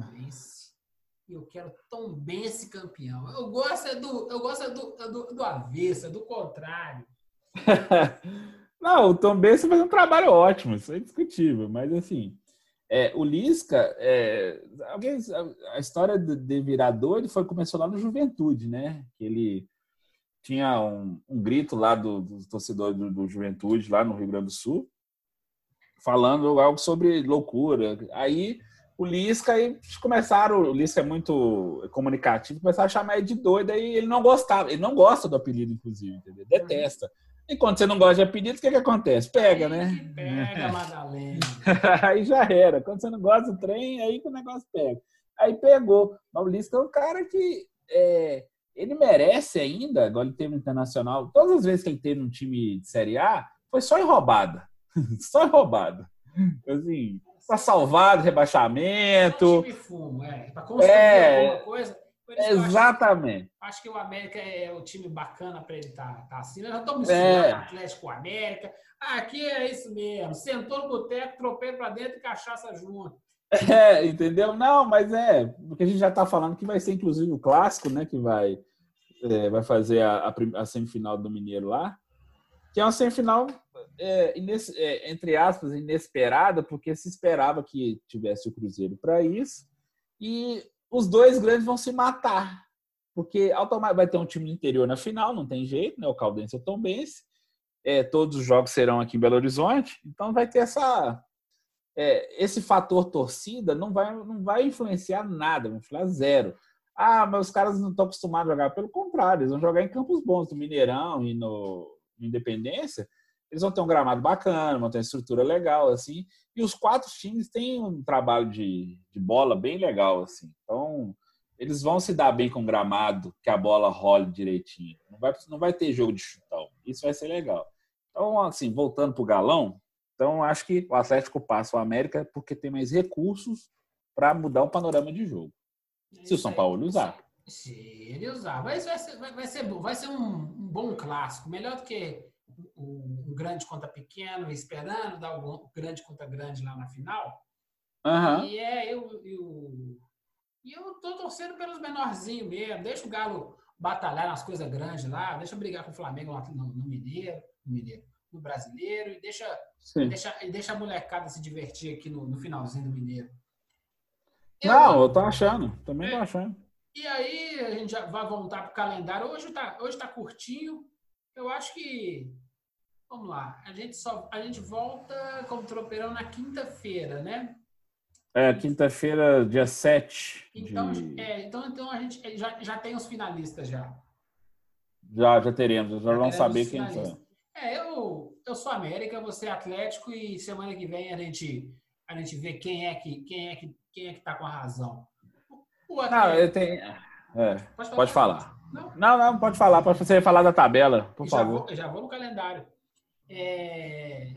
Bense. Eu quero Tom Bense campeão. Eu gosto é do, eu gosto é do, é do, do avesso, é do contrário. Não, o Tom Bense faz um trabalho ótimo, isso é indiscutível, mas assim, é, o Lisca, é, alguém, a, história de, de virador ele foi, começou lá no Juventude, né? Ele tinha um, um grito lá do, do torcedor do, do, Juventude, lá no Rio Grande do Sul, falando algo sobre loucura. Aí o Lisca, aí começaram, o Lisca é muito comunicativo, começaram a chamar ele de doido, aí ele não gostava, ele não gosta do apelido, inclusive, entendeu? detesta. E quando você não gosta de apelido, o que, que acontece? Pega, né? Pega, Madalena. aí já era. Quando você não gosta do trem, aí que o negócio pega. Aí pegou. Paulista é um cara que é, ele merece ainda, agora ele teve um internacional, todas as vezes que ele teve um time de Série A, foi só em roubada. só em roubada. Assim, para salvar do rebaixamento. É fumo, é. Para construir é, alguma coisa. Exatamente. Acho, acho, que o América é o time bacana para ele estar tá, tá assim. Nós já estamos é. Atlético América. Aqui é isso mesmo. Sentou no boteco, tropeiro para dentro e cachaça junto. É, entendeu? Não, mas é, porque a gente já está falando que vai ser inclusive o clássico, né? Que vai, é, vai fazer a, a, a, semifinal do Mineiro lá. Que é uma semifinal, é, ines, é, entre aspas, inesperada, porque se esperava que tivesse o Cruzeiro para isso. E os dois grandes vão se matar. Porque automaticamente vai ter um time do interior na final, não tem jeito, né? O Caldense e o Tombense. É, todos os jogos serão aqui em Belo Horizonte, então vai ter essa é, esse fator torcida não vai, não vai influenciar nada, vai influenciar zero. Ah, mas os caras não estão acostumados a jogar. Pelo contrário, eles vão jogar em campos bons, no Mineirão e no Independência. Eles vão ter um gramado bacana, vão ter uma estrutura legal, assim. E os quatro times têm um trabalho de, de bola bem legal, assim. Então, eles vão se dar bem com o gramado, que a bola role direitinho. Não vai, não vai ter jogo de chutão. Isso vai ser legal. Então, assim, voltando para o galão, então, acho que o Atlético passa o América porque tem mais recursos para mudar o panorama de jogo. Se o São Paulo usar. Se ele usar. Vai, vai, ser, vai, vai ser, vai ser um, um, bom clássico. Melhor do que um, um grande contra pequeno, esperando dar o grande contra grande lá na final. Uhum. E é, eu, eu, eu tô torcendo pelos menorzinhos mesmo. Deixa o Galo batalhar nas coisas grandes lá. Deixa brigar com o Flamengo lá no, no Mineiro. No Mineiro no brasileiro e deixa, e deixa, e deixa a molecada se divertir aqui no, no finalzinho do Mineiro. Eu, Não, eu tô achando, também é, tô achando. E aí a gente já vai voltar pro calendário. Hoje tá, hoje tá curtinho. Eu acho que. Vamos lá. A gente, só, a gente volta como tropeirão na quinta-feira, né? É, quinta-feira, dia 7. Então, de... é, então, então a gente já, já tem os finalistas já. Já, já teremos. Já, já vamos saber quem são. É, eu, eu sou América, você é Atlético e semana que vem a gente, a gente vê quem é que quem é que quem é que tá com a razão. O Atlético... Não, eu tenho. É, pode falar. Pode falar. Não? não, não, pode falar. Pode você falar da tabela, por já favor. Vou, já vou no calendário. É...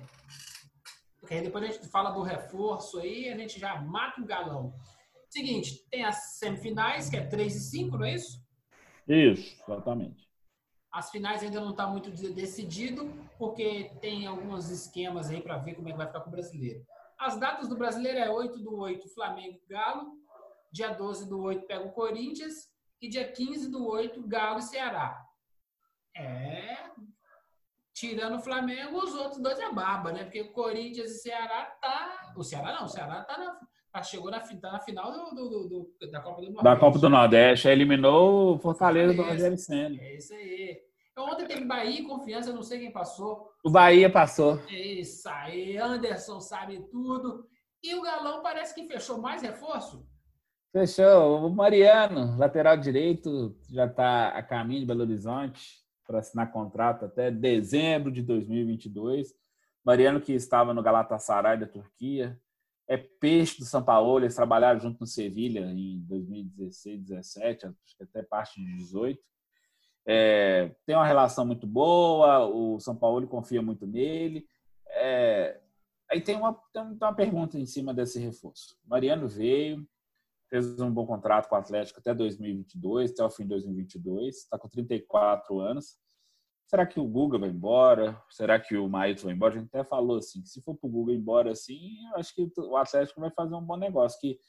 Porque aí depois a gente fala do reforço aí, a gente já mata o galão. Seguinte, tem as semifinais, que é 3 e 5, não é isso? Isso, exatamente. As finais ainda não está muito decidido, porque tem alguns esquemas aí para ver como é que vai ficar com o brasileiro. As datas do brasileiro é 8 do 8, Flamengo Galo. Dia 12 do 8 pega o Corinthians. E dia 15 do 8, Galo e Ceará. É. Tirando o Flamengo, os outros dois é baba, né? Porque o Corinthians e Ceará tá. O Ceará não, o Ceará tá na, tá, chegou na, tá na final do, do, do, da Copa do Nordeste. Da Copa do Nordeste, eliminou o Fortaleza, do Rogério Senna. É isso aí. Então, ontem teve Bahia e Confiança, eu não sei quem passou. O Bahia passou. É isso aí, Anderson sabe tudo. E o Galão parece que fechou mais reforço? Fechou. O Mariano, lateral direito, já está a caminho de Belo Horizonte para assinar contrato até dezembro de 2022. Mariano que estava no Galatasaray da Turquia, é peixe do São Paulo, eles trabalharam junto no Sevilha em 2016, 17, acho que até parte de 18. É, tem uma relação muito boa, o São Paulo confia muito nele. É, aí tem uma, tem uma pergunta em cima desse reforço. Mariano veio, fez um bom contrato com o Atlético até 2022, até o fim de 2022, está com 34 anos. Será que o Guga vai embora? Será que o Maíto vai embora? A gente até falou assim, se for para o Guga embora assim, eu acho que o Atlético vai fazer um bom negócio, que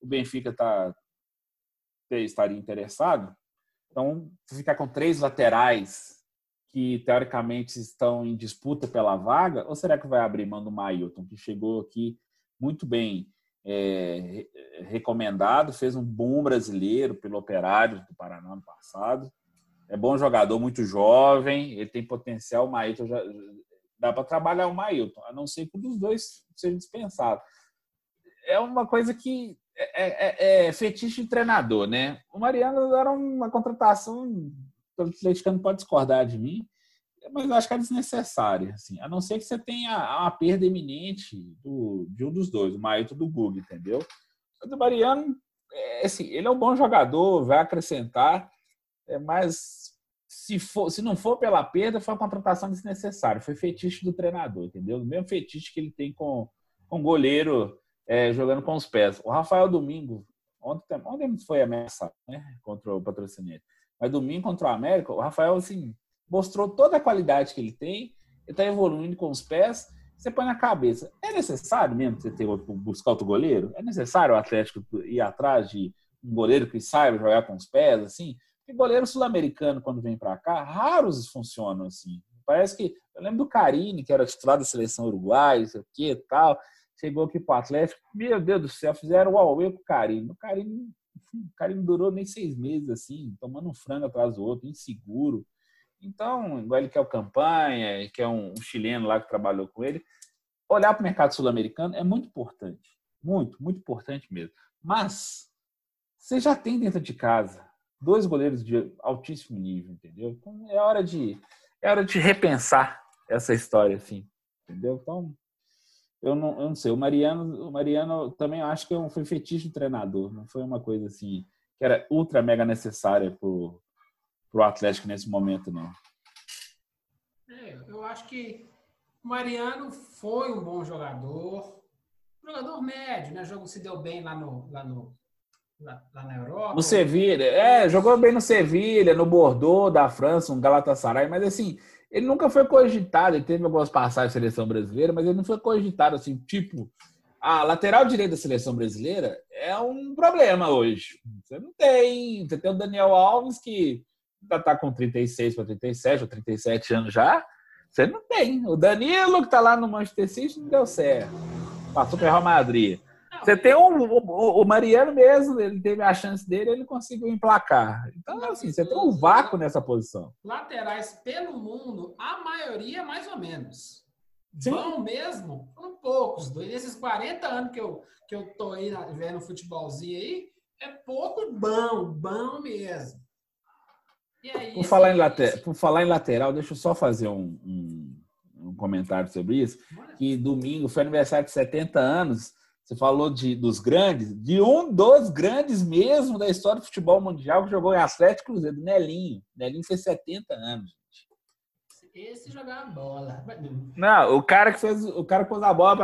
o Benfica tá, estaria interessado. Então, ficar com três laterais que teoricamente estão em disputa pela vaga, ou será que vai abrir mão do Mailton, que chegou aqui muito bem é, recomendado, fez um bom brasileiro pelo Operário do Paraná no passado, é bom jogador, muito jovem, ele tem potencial. O Mailton já dá para trabalhar o Mailton, a não ser que um dos dois seja dispensado. É uma coisa que é, é, é fetiche de treinador, né? O Mariano era uma contratação, o atleticano pode discordar de mim, mas eu acho que é desnecessária, assim, a não ser que você tenha uma perda iminente do, de um dos dois, o Mailton do Google, entendeu? Mas o Mariano é, assim, ele é um bom jogador, vai acrescentar, é, mas se, for, se não for pela perda, foi uma contratação desnecessária. Foi fetiche do treinador, entendeu? O mesmo fetiche que ele tem com, com goleiro é, jogando com os pés. O Rafael Domingo, ontem, ontem foi ameaçado né, contra o patrocinador. Mas domingo contra o América, o Rafael assim, mostrou toda a qualidade que ele tem, ele está evoluindo com os pés. Você põe na cabeça, é necessário mesmo você ter outro, buscar outro goleiro? É necessário o Atlético ir atrás de um goleiro que saiba jogar com os pés, assim? Porque goleiro sul-americano, quando vem para cá, raros funcionam assim. Parece que. Eu lembro do Carini, que era titular da seleção uruguaia, o que tal. Chegou aqui pro Atlético. Meu Deus do céu, fizeram o Huawei com o Carini. O Carini, o Carini durou nem seis meses, assim, tomando um frango atrás do outro, inseguro. Então, igual ele quer o Campanha, que é um, um chileno lá que trabalhou com ele, olhar para o mercado sul-americano é muito importante. Muito, muito importante mesmo. Mas você já tem dentro de casa dois goleiros de altíssimo nível, entendeu? Então é hora de é hora de repensar essa história, assim, entendeu? Então eu não, eu não sei. O Mariano, o Mariano também acho que é foi fetiche do treinador, não foi uma coisa assim que era ultra mega necessária pro Atlético nesse momento, não. É, eu acho que o Mariano foi um bom jogador, jogador médio, né? O jogo se deu bem lá no, lá no, lá, lá na Europa. No Sevilha, é, jogou bem no Sevilha, no Bordeaux da França, um Galatasaray, mas assim, ele nunca foi cogitado, ele teve algumas passagens da seleção brasileira, mas ele não foi cogitado assim, tipo, a lateral direita da seleção brasileira é um problema hoje. Você não tem, você tem o Daniel Alves que já tá com 36 para 37 ou 37 anos já. Você não tem. O Danilo que tá lá no Manchester City não deu certo. Passou para o Real Madrid. Você tem um, o, o, Mariano mesmo, ele teve a chance dele, ele conseguiu emplacar. Então, assim, você tem um vácuo nessa posição. Laterais pelo mundo, a maioria mais ou menos. Sim. Bom mesmo, foram poucos. Nesses 40 anos que eu, que eu tô aí vendo futebolzinho aí, é pouco bom, bom mesmo. Aí, por, falar em lateral, por falar em lateral, deixa eu só fazer um, um, um comentário sobre isso. Que domingo foi aniversário de 70 anos você falou de, dos grandes, de um dos grandes mesmo da história do futebol mundial que jogou em Atlético Cruzeiro, Nelinho. Nelinho fez 70 anos. Esse jogava bola. Não, o cara que fez, o cara que pôs a bola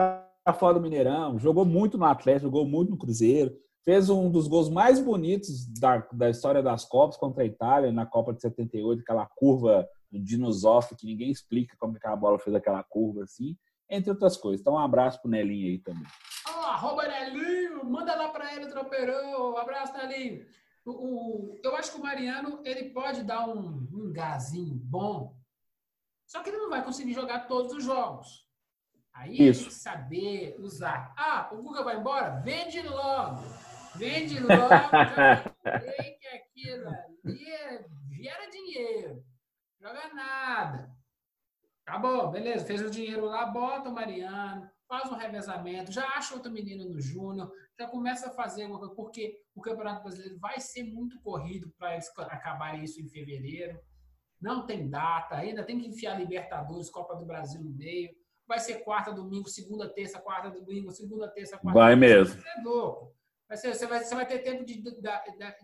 para fora do Mineirão, jogou muito no Atlético, jogou muito no Cruzeiro, fez um dos gols mais bonitos da, da história das Copas contra a Itália, na Copa de 78, aquela curva do Dinosoff, que ninguém explica como que a bola fez aquela curva assim, entre outras coisas. Então, um abraço pro Nelinho aí também arroba Nelinho, manda lá para ele, tropeirão. Abraço, Nelinho. O, o, eu acho que o Mariano ele pode dar um, um gazinho bom, só que ele não vai conseguir jogar todos os jogos. Aí Isso. tem que saber usar. Ah, o Guga vai embora? Vende logo. Vende logo. que aquilo ali gera dinheiro. Joga nada. Tá bom, beleza. Fez o dinheiro lá, bota o Mariano faz um revezamento, já acha outro menino no Júnior, já começa a fazer uma coisa, porque o Campeonato Brasileiro vai ser muito corrido para eles acabarem isso em fevereiro. Não tem data, ainda tem que enfiar Libertadores, Copa do Brasil no meio. Vai ser quarta, domingo, segunda, terça, quarta, domingo, segunda, terça, quarta. Vai mesmo. É louco. Você, vai, você vai ter tempo de, de,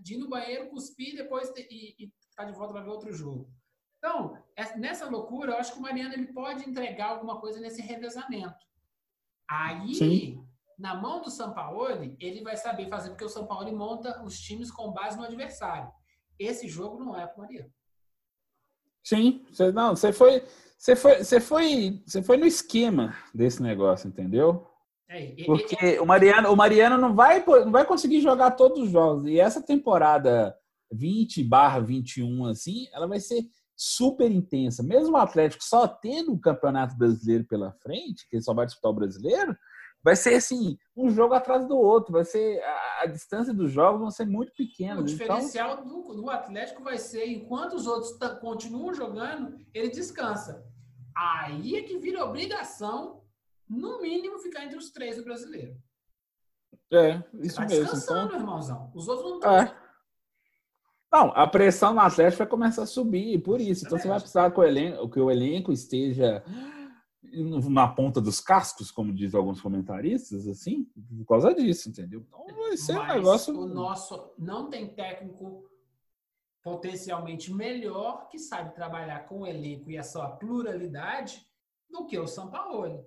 de, ir no banheiro, cuspir depois e, e tá de volta para ver outro jogo. Então, nessa loucura, eu acho que o Mariano ele pode entregar alguma coisa nesse revezamento. Aí, Sim. na mão do Sampaoli, ele vai saber fazer, porque o Sampaoli monta os times com base no adversário. Esse jogo não é para o Mariano. Sim, você, não, você foi, você foi, você foi, você foi no esquema desse negócio, entendeu? É, Porque o Mariano, o Mariano não vai, não vai conseguir jogar todos os jogos. E essa temporada 20 barra 21, assim, ela vai ser super intensa. Mesmo o Atlético só tendo o Campeonato Brasileiro pela frente, que ele só vai disputar o Brasileiro, vai ser assim, um jogo atrás do outro. Vai ser a, a distância dos jogos vão ser muito pequenas. O então diferencial então... do, do, Atlético vai ser enquanto os outros continuam jogando, ele descansa. Aí é que vira obrigação, no mínimo, ficar entre os três do brasileiro. É, isso tá mesmo. Descansando, então... irmãozão. Os outros não estão. É. Não, a pressão no Atlético vai começar a subir, por isso. Então você vai precisar que o elenco, que o elenco esteja na ponta dos cascos, como diz alguns comentaristas, assim, por causa disso, entendeu? Então vai ser Mas um negócio. O nosso não tem técnico potencialmente melhor que sabe trabalhar com o elenco e a sua pluralidade do que o São Paulo.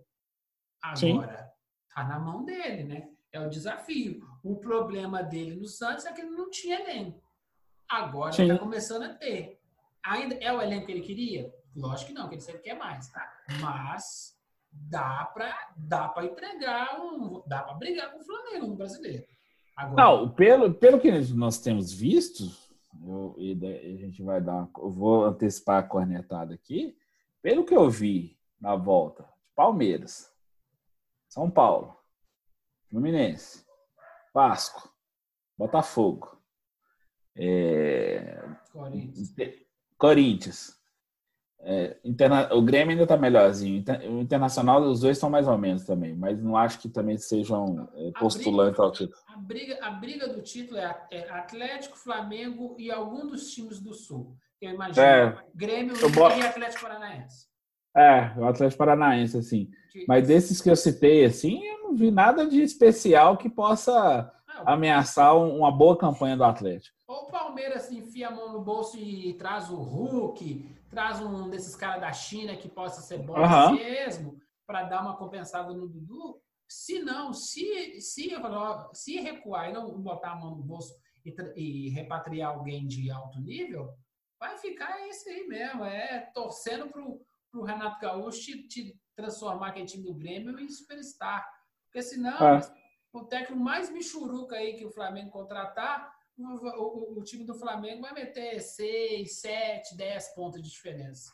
Agora, tá na mão dele, né? É o desafio. O problema dele no Santos é que ele não tinha elenco. Agora Sim. ele tá começando a ter. Ainda é o elenco que ele queria? Lógico que não, que ele sempre quer mais, tá? Mas dá pra, dá pra entregar um. Dá pra brigar com o Flamengo no brasileiro. Agora, Não, pelo, pelo que nós temos visto, eu, e a gente vai dar. Eu vou antecipar a cornetada aqui. Pelo que eu vi na volta, Palmeiras, São Paulo, Fluminense, Vasco, Botafogo, é, Corinthians. Corinthians. É, interna- o Grêmio ainda está melhorzinho. O Internacional, os dois estão mais ou menos também, mas não acho que também sejam é, postulantes ao título. A briga, a briga do título é, é Atlético, Flamengo e algum dos times do Sul. Eu imagino. É. Grêmio e Atlético Paranaense. É, o Atlético Paranaense, assim. Mas desses que eu citei, assim, eu não vi nada de especial que possa ameaçar um- uma boa campanha do Atlético. Ou o Palmeiras enfia a mão no bolso e traz o Hulk, traz um desses caras da China que possa ser bom Aham. mesmo, para dar uma compensada no Dudu. Se não, se, se, se recuar e não botar a mão no bolso e, e repatriar alguém de alto nível, vai ficar isso aí mesmo. É torcendo pro, pro Renato Gaúcho te, te transformar aquele time do Grêmio em superstar. Porque senão, É. o técnico mais michuruca aí que o Flamengo contratar, o, o- o time do Flamengo vai meter 6, 7, 10 pontos de diferença.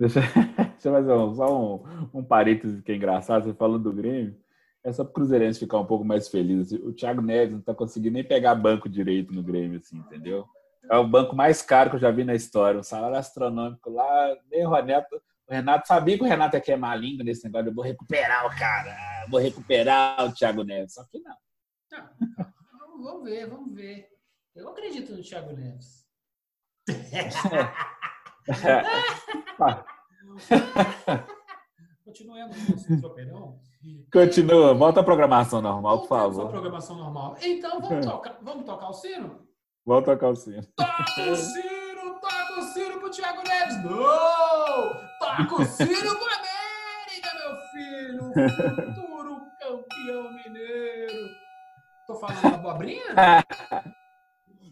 Deixa, deixa eu fazer um- só um, um parênteses que é engraçado, você falando do Grêmio. É só pro Cruzeirense ficar um pouco mais feliz. assim. O Thiago Neves não tá conseguindo nem pegar banco direito no Grêmio, assim, entendeu? É o banco mais caro que eu já vi na história. Um salário astronômico lá. Nem o Renato, o Renato sabia que o Renato ia queimar a língua nesse negócio. Eu vou recuperar o cara, vou recuperar o Thiago Neves. Só que não. Não, vamos- ver, vamos ver. Eu acredito no Thiago Neves. Continuando com o tropeirão. Continua, volta à programação normal, por favor. programação normal. Então, vamos tocar, vamos tocar o sino? Volta a calcinha. Toca o sino, toca o sino pro Thiago Neves. Não! Toca o sino pro América, meu filho. Futuro campeão mineiro. Tô falando abobrinha?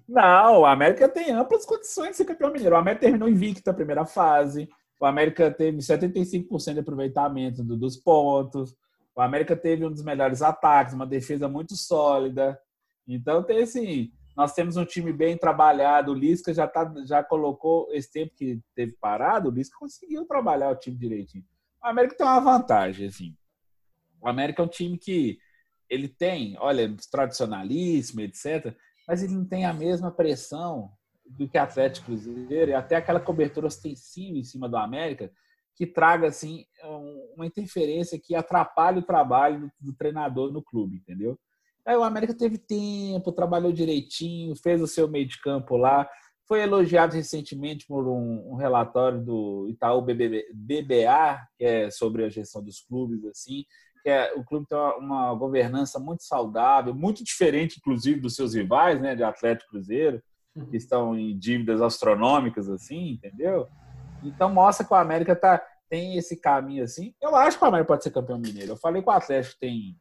Não, o América tem amplas condições de ser campeão mineiro. O América terminou invicto a primeira fase. O América teve 75% de aproveitamento do- dos pontos. O América teve um dos melhores ataques, uma defesa muito sólida. Então, tem assim, nós temos um time bem trabalhado. O Lisca já, tá, já colocou esse tempo que teve parado, o Lisca conseguiu trabalhar o time direitinho. O América tem uma vantagem, assim. O América é um time que ele tem, olha, tradicionalíssimo, etc mas ele não tem a mesma pressão do que Atlético Cruzeiro e até aquela cobertura ostensiva em cima do América que traga assim um- uma interferência que atrapalhe o trabalho do treinador no clube, entendeu? Aí o América teve tempo, trabalhou direitinho, fez o seu meio de campo lá, foi elogiado recentemente por um, um relatório do Itaú BBA, que é sobre a gestão dos clubes, assim, que é, o clube tem uma, uma governança muito saudável, muito diferente, inclusive, dos seus rivais, né, de Atlético Cruzeiro, que estão em dívidas astronômicas, assim, entendeu? Então mostra que o América tá, tem esse caminho assim. Eu acho que o América pode ser campeão mineiro. Eu falei que o Atlético tem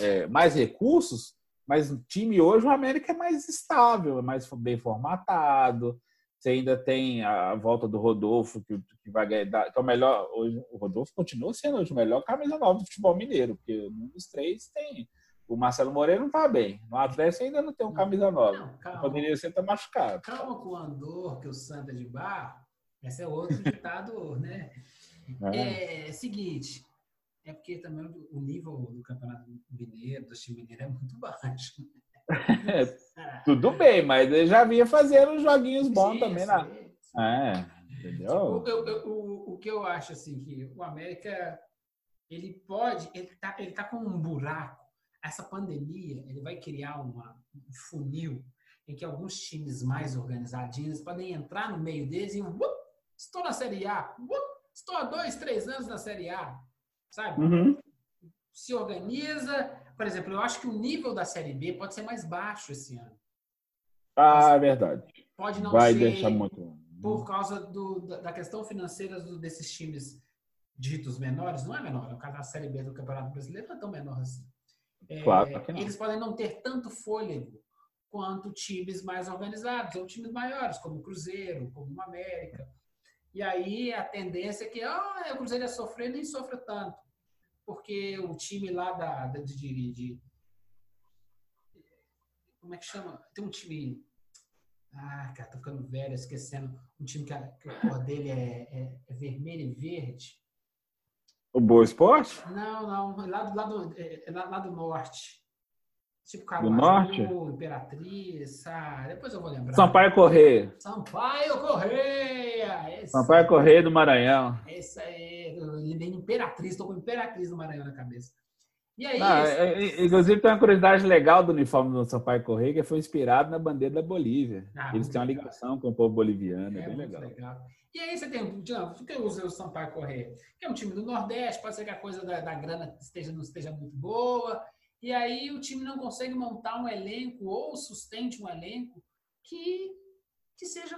é, mais recursos, mas o time hoje, o América é mais estável, é mais bem formatado. Você ainda tem a volta do Rodolfo, que, que vai ganhar, que é o melhor. Hoje, o Rodolfo continua sendo hoje o melhor camisa nova do futebol mineiro, porque um dos três tem. O Marcelo Moreira não está bem. No Atlético ainda não tem um camisa nova. Não, O calma. Poderia ser tá machucado. Calma com o Andor, que o Santa de bar. Esse é outro ditado, né? É. É, seguinte, é porque também o nível do campeonato mineiro, do time mineiro, é muito baixo. Tudo bem, mas ele já vinha fazendo joguinhos bons Sim, também na. sim. É, entendeu? Tipo, eu- eu- o, o que eu acho assim que o América ele pode, ele tá, ele tá com um buraco. Essa pandemia ele vai criar uma, um funil em que alguns times mais organizadinhos podem entrar no meio deles e uh, estou na Série A, uh, estou há dois, três anos na Série A, sabe? Uhum. Se organiza. Por exemplo, eu acho que o nível da Série B pode ser mais baixo esse ano. Ah, é verdade. Pode não Vai ser deixar muito. por causa do, da, questão financeira desses times ditos menores. Não é menor, no caso da Série B do Campeonato Brasileiro não é tão menor assim. É, Claro que não. Eles podem não ter tanto fôlego quanto times mais organizados, ou times maiores, como o Cruzeiro, como o América. E aí a tendência é que ah, o Cruzeiro ia sofrer, nem sofra tanto. Porque o time lá da, da- de, de- de- Como é que chama? Tem um time. Ah, cara, tô ficando velho, esquecendo. Um time que a, que a cor dele é, é- é vermelho e verde. O Boa Esporte? Não, não, lá do, lá do, é, é lá, lá do norte. Tipo Do norte? Imperatriz, ah, depois eu vou lembrar. Sampaio Correia. Sampaio Correia! Sampaio Correia do Maranhão. esse aí, eu lembrei Imperatriz, tô com Imperatriz do Maranhão na cabeça. E aí, Não, esse- é- é- inclusive tem uma curiosidade legal do uniforme do Sampaio Correia, que foi inspirado na bandeira da Bolívia. Ah, Eles têm uma legal. ligação com o povo boliviano, é, É bem legal. legal. E aí você tem, digamos, por que eu uso o Sampaio Correia? Que é um time do Nordeste, pode ser que a coisa da, da grana esteja, não esteja muito boa, e aí o time não consegue montar um elenco ou sustente um elenco que, que seja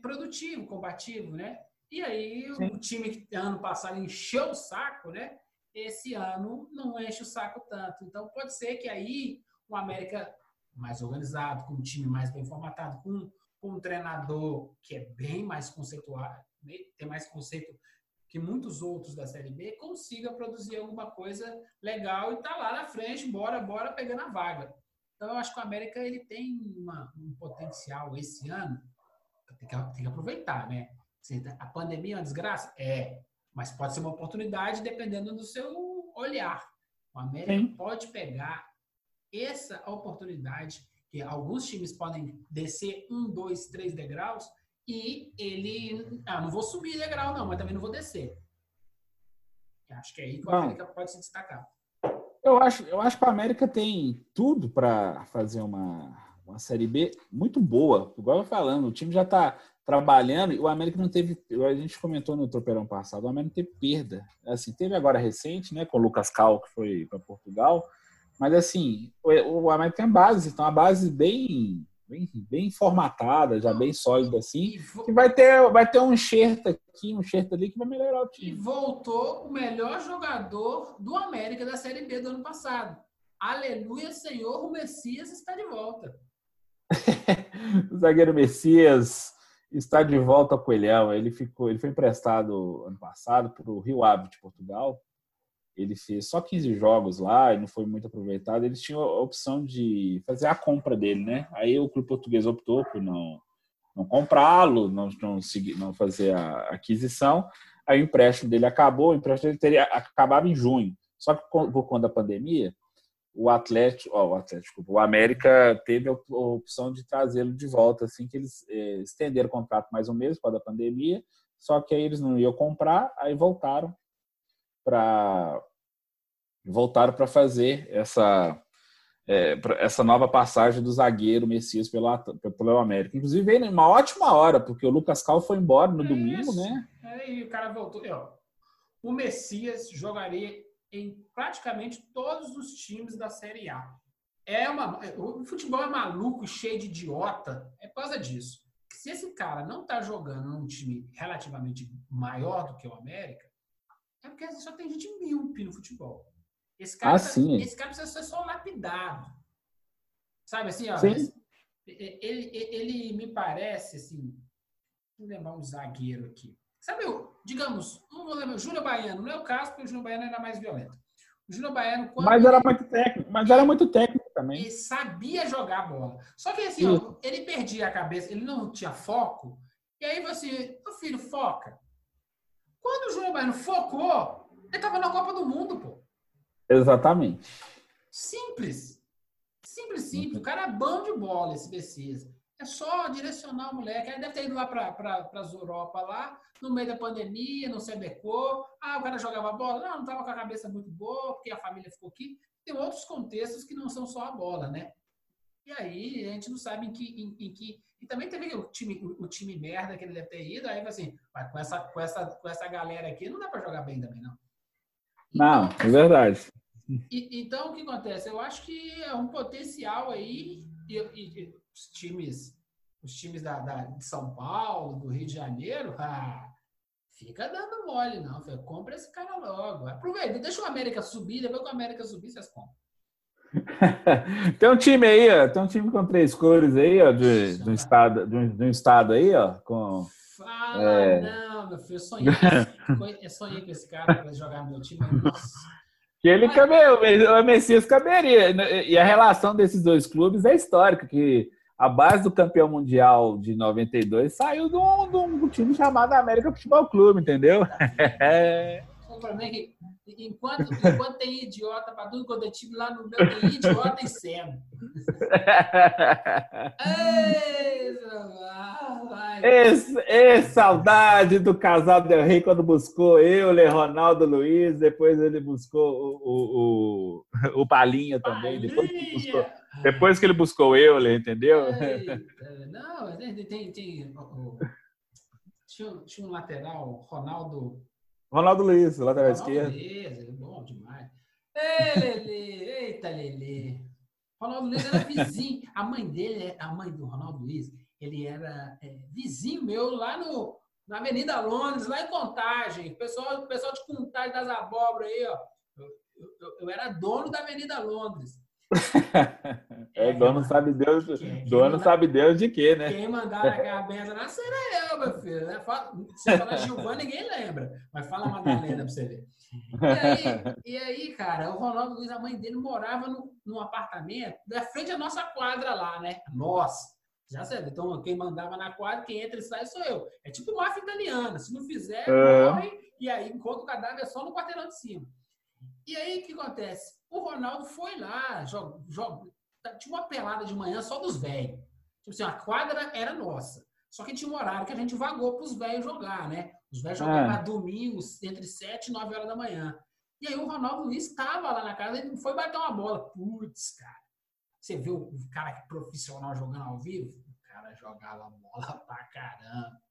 produtivo, combativo, né? E aí Sim. o time que ano passado encheu o saco, né? Esse ano não enche o saco tanto. Então pode ser que aí o América mais organizado, com um time mais bem formatado, com com um treinador que é bem mais conceituado, né, tem mais conceito que muitos outros da Série B, consiga produzir alguma coisa legal e tá lá na frente, bora, bora pegando a vaga. Então eu acho que o América ele tem uma- um potencial esse ano, tem que, tem que aproveitar, né? Se A pandemia é uma desgraça? É, mas pode ser uma oportunidade dependendo do seu olhar. O América Sim. pode pegar essa oportunidade que alguns times podem descer um, dois, três degraus e ele, ah, não vou subir degrau não, mas também não vou descer. Acho que é aí que o. América pode se destacar. Eu acho, eu acho que o América tem tudo para fazer uma, uma Série B muito boa. Igual eu falando, o time já está trabalhando e o América não teve. A gente comentou no tropeirão passado, o América não teve perda. Assim, teve agora recente, né, com o Lucas Cal, que foi para Portugal. Mas assim, o, o América tem base, então uma base bem, bem, bem formatada, já bem sólida assim. E, vo- Que vai ter, vai ter um enxerto aqui, um enxerto ali que vai melhorar o e time. voltou o melhor jogador do América da Série B do ano passado. Aleluia, Senhor, o Messias está de volta. O zagueiro Messias está de volta ao Coelhão. Ele ficou, ele foi emprestado ano passado para o Rio Ave de Portugal. Ele fez só 15 jogos lá e não foi muito aproveitado. Eles tinham a opção de fazer a compra dele, né? Aí o clube português optou por não não comprá-lo, não não, não fazer a aquisição. Aí o empréstimo dele acabou. O empréstimo dele teria acabava em junho. Só que por conta da pandemia, o Atlético, ó, o Atlético, o América teve a op- a opção de trazê-lo de volta, assim que eles eh, estenderam o contrato mais um mês por causa da pandemia, só que aí eles não iam comprar, aí voltaram para voltaram para fazer essa pra- essa nova passagem do zagueiro Messias pelo, pelo América. Inclusive veio numa ótima hora, porque o Lucas Cal foi embora no domingo, Isso. né? Aí o cara voltou. E, ó, o Messias jogaria em praticamente todos os times da Série A. É uma, o futebol é maluco, cheio de idiota. É por causa disso. Se esse cara não tá jogando num time relativamente maior do que o América, é porque só tem gente míope no futebol. Esse cara, Ah, sim. esse cara precisa ser só lapidado. Sabe assim, ó, ele, ele, ele me parece assim. Vou lembrar um zagueiro aqui. Sabe, digamos, não vou lembrar, o Júnior Baiano, não é o caso, porque o Júnior Baiano era mais violento. O Júnior Baiano, quando Mas era muito técnico, mas era muito técnico também. ele sabia jogar bola. Só que assim, ó, ele perdia a cabeça, ele não tinha foco. E aí você, meu filho, foca. Quando o Júnior Baiano focou, ele tava na Copa do Mundo, pô. Exatamente. Simples. Simples, simples. O cara é bom de bola, esse Messias. É só direcionar o moleque. Ele deve ter ido lá para pra, as Europa, lá, no meio da pandemia, não se adequou. Ah, o cara jogava bola? Não, não estava com a cabeça muito boa, porque a família ficou aqui. Tem outros contextos que não são só a bola, né? E aí a gente não sabe em que, em, em que E também teve o time, o, time merda que ele deve ter ido, aí assim, com essa, com, essa, com essa galera aqui não dá para jogar bem também, não. Então, não, é verdade. E, então, o que acontece? Eu acho que é um potencial aí, e, e os times, os times da, da, de São Paulo, do Rio de Janeiro, ah, fica dando mole, não. Compra esse cara logo. Aproveita, deixa o América subir, depois que o América subir, vocês compram. tem um time aí, ó, tem um time com três cores aí, ó, de, de um estado, de um, de um, estado aí, ó, com. Fala, é... não, meu filho, eu sonhei, eu sonhei com esse cara para jogar no meu time. Que ele Mas... cabe, o Messias caberia. E a relação desses dois clubes é histórica, que a base do campeão mundial de 92 saiu de um, de um time chamado América Futebol Clube, entendeu? É. O problema é que Enquanto, enquanto tem idiota para tudo quando é time, lá no meu tem idiota e cego. Ei, saudade do casal Del Rey quando buscou eu, Ronaldo Luiz, depois ele buscou o, o, o, o Palinha também, Palinha. Depois, que buscou, depois que ele buscou eu, entendeu? não, tem, tem, tem tinha, tinha um lateral, Ronaldo Ronaldo Luiz, lateral Ronaldo esquerdo. Luiz, é bom demais. Ei, Lelê, eita, Lelê. Ronaldo Luiz era vizinho. A mãe dele, a mãe do Ronaldo Luiz, ele era é, vizinho meu lá no, na Avenida Londres, lá em Contagem. O pessoal, o pessoal de Contagem das Abóboras aí, ó. Eu, eu, eu, era dono da Avenida Londres. é, dono sabe Deus, quem, dono quem sabe Deus de quê, né? Quem mandava aquela benção nascer era eu, meu filho. Né? Você fala Gilvan, ninguém lembra, mas fala Madalena pra você ver. E aí, e aí, cara, o Ronaldo Luiz, a mãe dele, morava no, num apartamento da frente à nossa quadra lá, né? Nossa! Já sabe, então quem mandava na quadra, quem entra e sai sou eu. É tipo máfia italiana. Se não fizer, é. morre, e aí encontra o cadáver só no quarteirão de cima. E aí o que acontece? O Ronaldo foi lá, joga, joga, tinha uma pelada de manhã só dos velhos. Tipo assim, a quadra era nossa. Só que tinha um horário que a gente vagou para os velhos jogar, né? Os velhos jogavam ah. domingos entre 7 e 9 horas da manhã. E aí o Ronaldo Luiz estava lá na casa e foi bater uma bola. Putz, cara. Você viu o cara que profissional jogando ao vivo? O cara jogava bola pra caramba.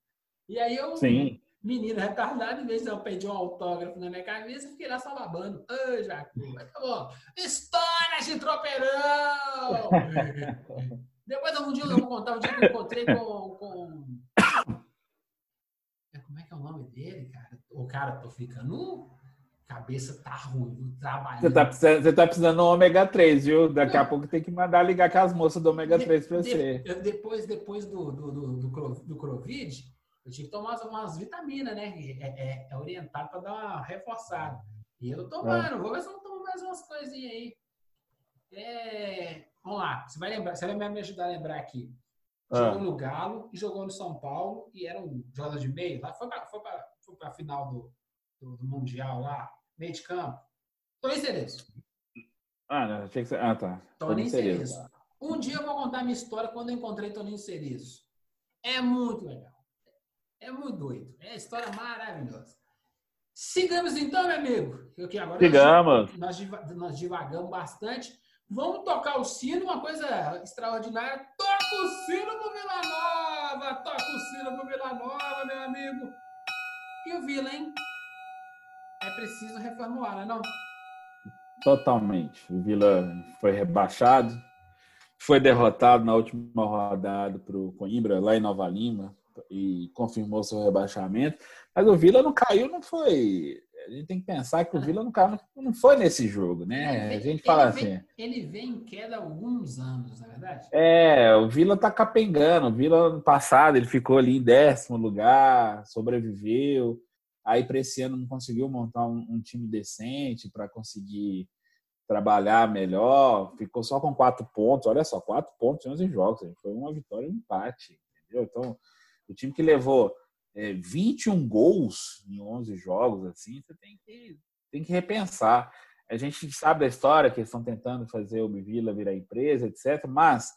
E aí eu, Sim menino retardado, em vez de eu pedir um autógrafo na minha cabeça, fiquei lá só babando. Ô, Jacu, tá bom. Histórias de tropeirão! Depois, um dia eu vou contar, um dia que eu encontrei com, com... É, como é que é o nome dele, cara? O cara, tô ficando... Cabeça tá ruim, trabalho. Você tá, precisando, você tá precisando do ômega 3, viu? Daqui Não. a pouco tem que mandar ligar com as moças do ômega 3 para você. De, depois depois do, do, do, do, do Covid, eu tive que tomar umas vitaminas, né? É, é, é orientado para dar uma reforçada. E eu tomando, é. vou ver se eu tomo mais umas coisinhas aí. É, vamos lá, você vai lembrar, você vai me ajudar a lembrar aqui. Jogou ah. no Galo e jogou no São Paulo e era um jogador de meio. Lá foi para foi foi a final do, do, do, Mundial lá, meio de campo. Toninho Cerezo. Ah, não, achei que você... Ah, tá. Toninho Cerezo. Um dia eu vou contar a minha história quando eu encontrei Toninho Cerezo. É muito legal. É muito doido. É história maravilhosa. Sigamos então, meu amigo. Eu que agora Sigamos. Nós, nós divagamos bastante. Vamos tocar o sino, uma coisa extraordinária. Toca o sino pro Vila Nova! Toca o sino pro Vila Nova, meu amigo. E o Vila, hein? É preciso reformular, não é não? Totalmente. O Vila foi rebaixado, foi derrotado na última rodada para o Coimbra, lá em Nova Lima, e confirmou seu rebaixamento. Mas o Vila não caiu, não foi. A gente tem que pensar que o Vila não caiu, não foi nesse jogo, né? a gente fala ele assim. Vem, ele vem em queda há alguns anos, na é verdade. É, o Vila tá capengando. O Vila ano passado ele ficou ali em décimo lugar, sobreviveu. Aí para esse ano não conseguiu montar um, um time decente para conseguir trabalhar melhor. Ficou só com quatro pontos. Olha só, quatro pontos em 11 jogos. Foi uma vitória e um empate. Entendeu? Então o time que levou é, 21 gols em 11 jogos, assim, você tem que, tem que repensar. A gente sabe da história que eles estão tentando fazer o Vila virar empresa, etc. Mas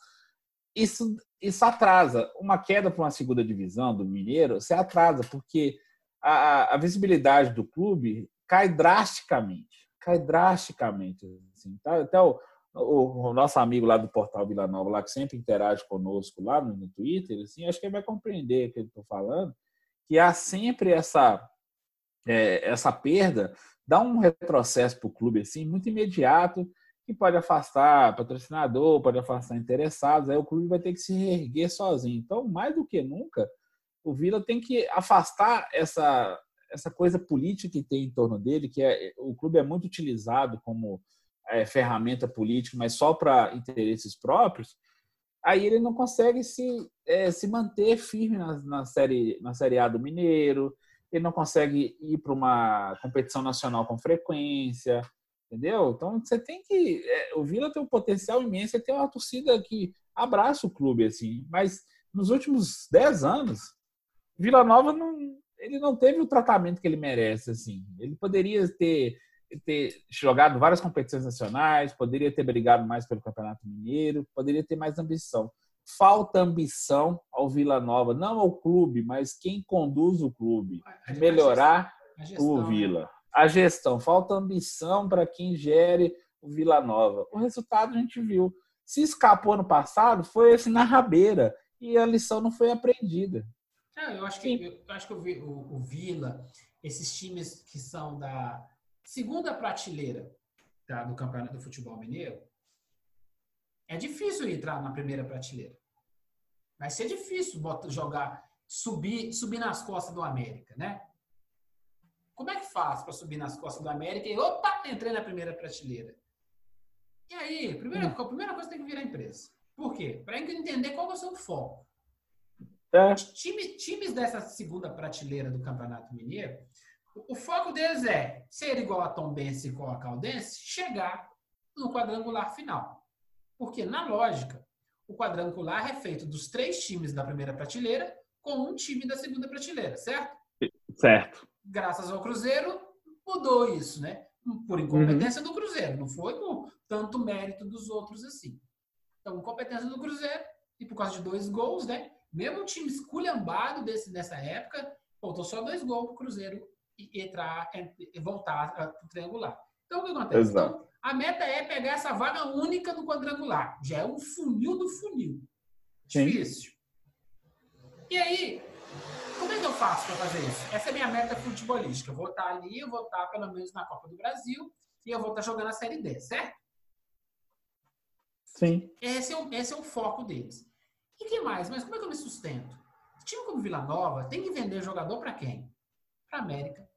isso, isso atrasa. Uma queda para uma segunda divisão do Mineiro, você atrasa, porque a, a visibilidade do clube cai drasticamente. Cai drasticamente. Assim, tá? Até o, o, nosso amigo lá do portal Vila Nova, lá que sempre interage conosco lá no, no Twitter, assim, acho que ele vai compreender o que eu estou falando, que há sempre essa, é, essa perda, dá um retrocesso para o clube assim, muito imediato, que pode afastar patrocinador, pode afastar interessados, aí o clube vai ter que se reerguer sozinho. Então, mais do que nunca, o Vila tem que afastar essa, essa coisa política que tem em torno dele, que é o clube é muito utilizado como é, ferramenta política, mas só para interesses próprios, aí ele não consegue se, é, se manter firme na, na, série, na Série A do Mineiro, ele não consegue ir para uma competição nacional com frequência, entendeu? Então você tem que. É, o Vila tem um potencial imenso, tem uma torcida que abraça o clube, assim, mas nos últimos 10 anos, Vila Nova não, ele não teve o tratamento que ele merece, assim. Ele poderia ter ter jogado várias competições nacionais, poderia ter brigado mais pelo Campeonato Mineiro, poderia ter mais ambição. Falta ambição ao Vila Nova, não ao clube, mas quem conduz o clube, melhorar a gestão, o né? Vila. A gestão, falta ambição para quem gere o Vila Nova. O resultado a gente viu. Se escapou no passado, foi assim na rabeira e a lição não foi aprendida. Eu acho que, eu acho que o, o, o Vila, esses times que são da, segunda prateleira tá, do campeonato do futebol mineiro, é difícil entrar na primeira prateleira. Vai ser difícil botar, jogar, subir, subir nas costas do América, né? Como é que faz para subir nas costas do América e opa, entrei na primeira prateleira? E aí, primeira, a primeira coisa tem que virar empresa. Por quê? Para entender qual é o seu foco. É. Time, times dessa segunda prateleira do Campeonato Mineiro, o foco deles é ser igual a Tom Benz e igual a Caldense, chegar no quadrangular final. Porque, na lógica, o quadrangular é feito dos três times da primeira prateleira com um time da segunda prateleira, certo? Certo. Graças ao Cruzeiro, mudou isso, né? Por incompetência uhum. do Cruzeiro, não foi por tanto mérito dos outros assim. Então, incompetência do Cruzeiro, e por causa de dois gols, né? Mesmo um time esculhambado desse, nessa época, faltou só dois gols para o Cruzeiro e entrar e voltar para o triangular. Então, o que acontece? Então, a meta é pegar essa vaga única do quadrangular. Já é um funil do funil. Difícil. Sim. E aí, como é que eu faço para fazer isso? Essa é a minha meta futebolística. Eu vou estar ali, eu vou estar pelo menos na Copa do Brasil e eu vou estar jogando a Série D, certo? Sim. Esse é o, esse é o foco deles. E que mais? Mas como é que eu me sustento? time como Vila Nova tem que vender jogador para quem? Para América,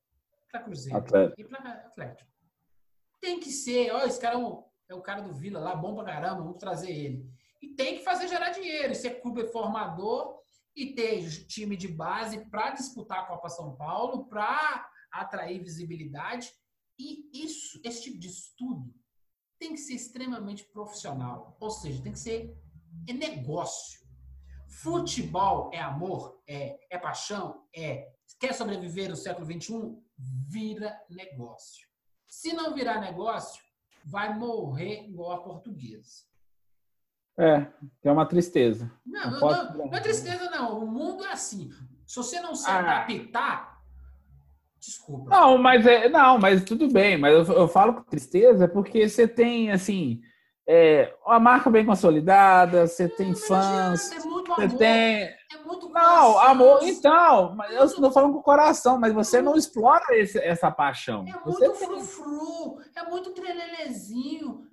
para Cruzeiro Atlético. e para Atlético. Tem que ser, ó, esse cara é, um, é o cara do Vila lá, bom pra caramba, vamos trazer ele. E tem que fazer gerar dinheiro, ser clube formador e ter time de base para disputar a Copa São Paulo, para atrair visibilidade. E isso, esse tipo de estudo tem que ser extremamente profissional. Ou seja, tem que ser é negócio. Futebol é amor? É. É paixão? É. Quer sobreviver no século XXI? Vira negócio. Se não virar negócio, vai morrer igual a portuguesa. É, é uma tristeza. Não, não, não, não, é tristeza, não. O mundo é assim. Se você não se ah. adaptar, desculpa. Não, mas é, não, mas tudo bem. Mas eu, eu falo tristeza porque você tem assim é, uma marca bem consolidada, você tem fãs, é você tem muito Não, amor, então, mas eu estou falando com o coração, mas você não explora esse, essa paixão. É você muito tem... frufru, é muito trelelezinho.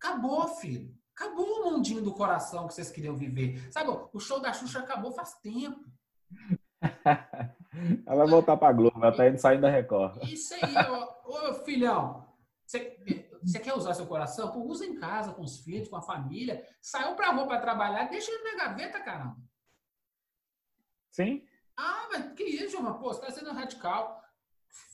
Acabou, filho. Acabou o mundinho do coração que vocês queriam viver. Sabe, o show da Xuxa acabou faz tempo. ela vai voltar pra Globo, ela tá indo saindo da Record. Isso aí, ô, ô filhão. Você, você quer usar seu coração? Pô, usa em casa, com os filhos, com a família. Saiu pra rua pra trabalhar, deixa ele na gaveta, caramba. Sim. Ah, mas que isso, João? Pô, você está sendo radical.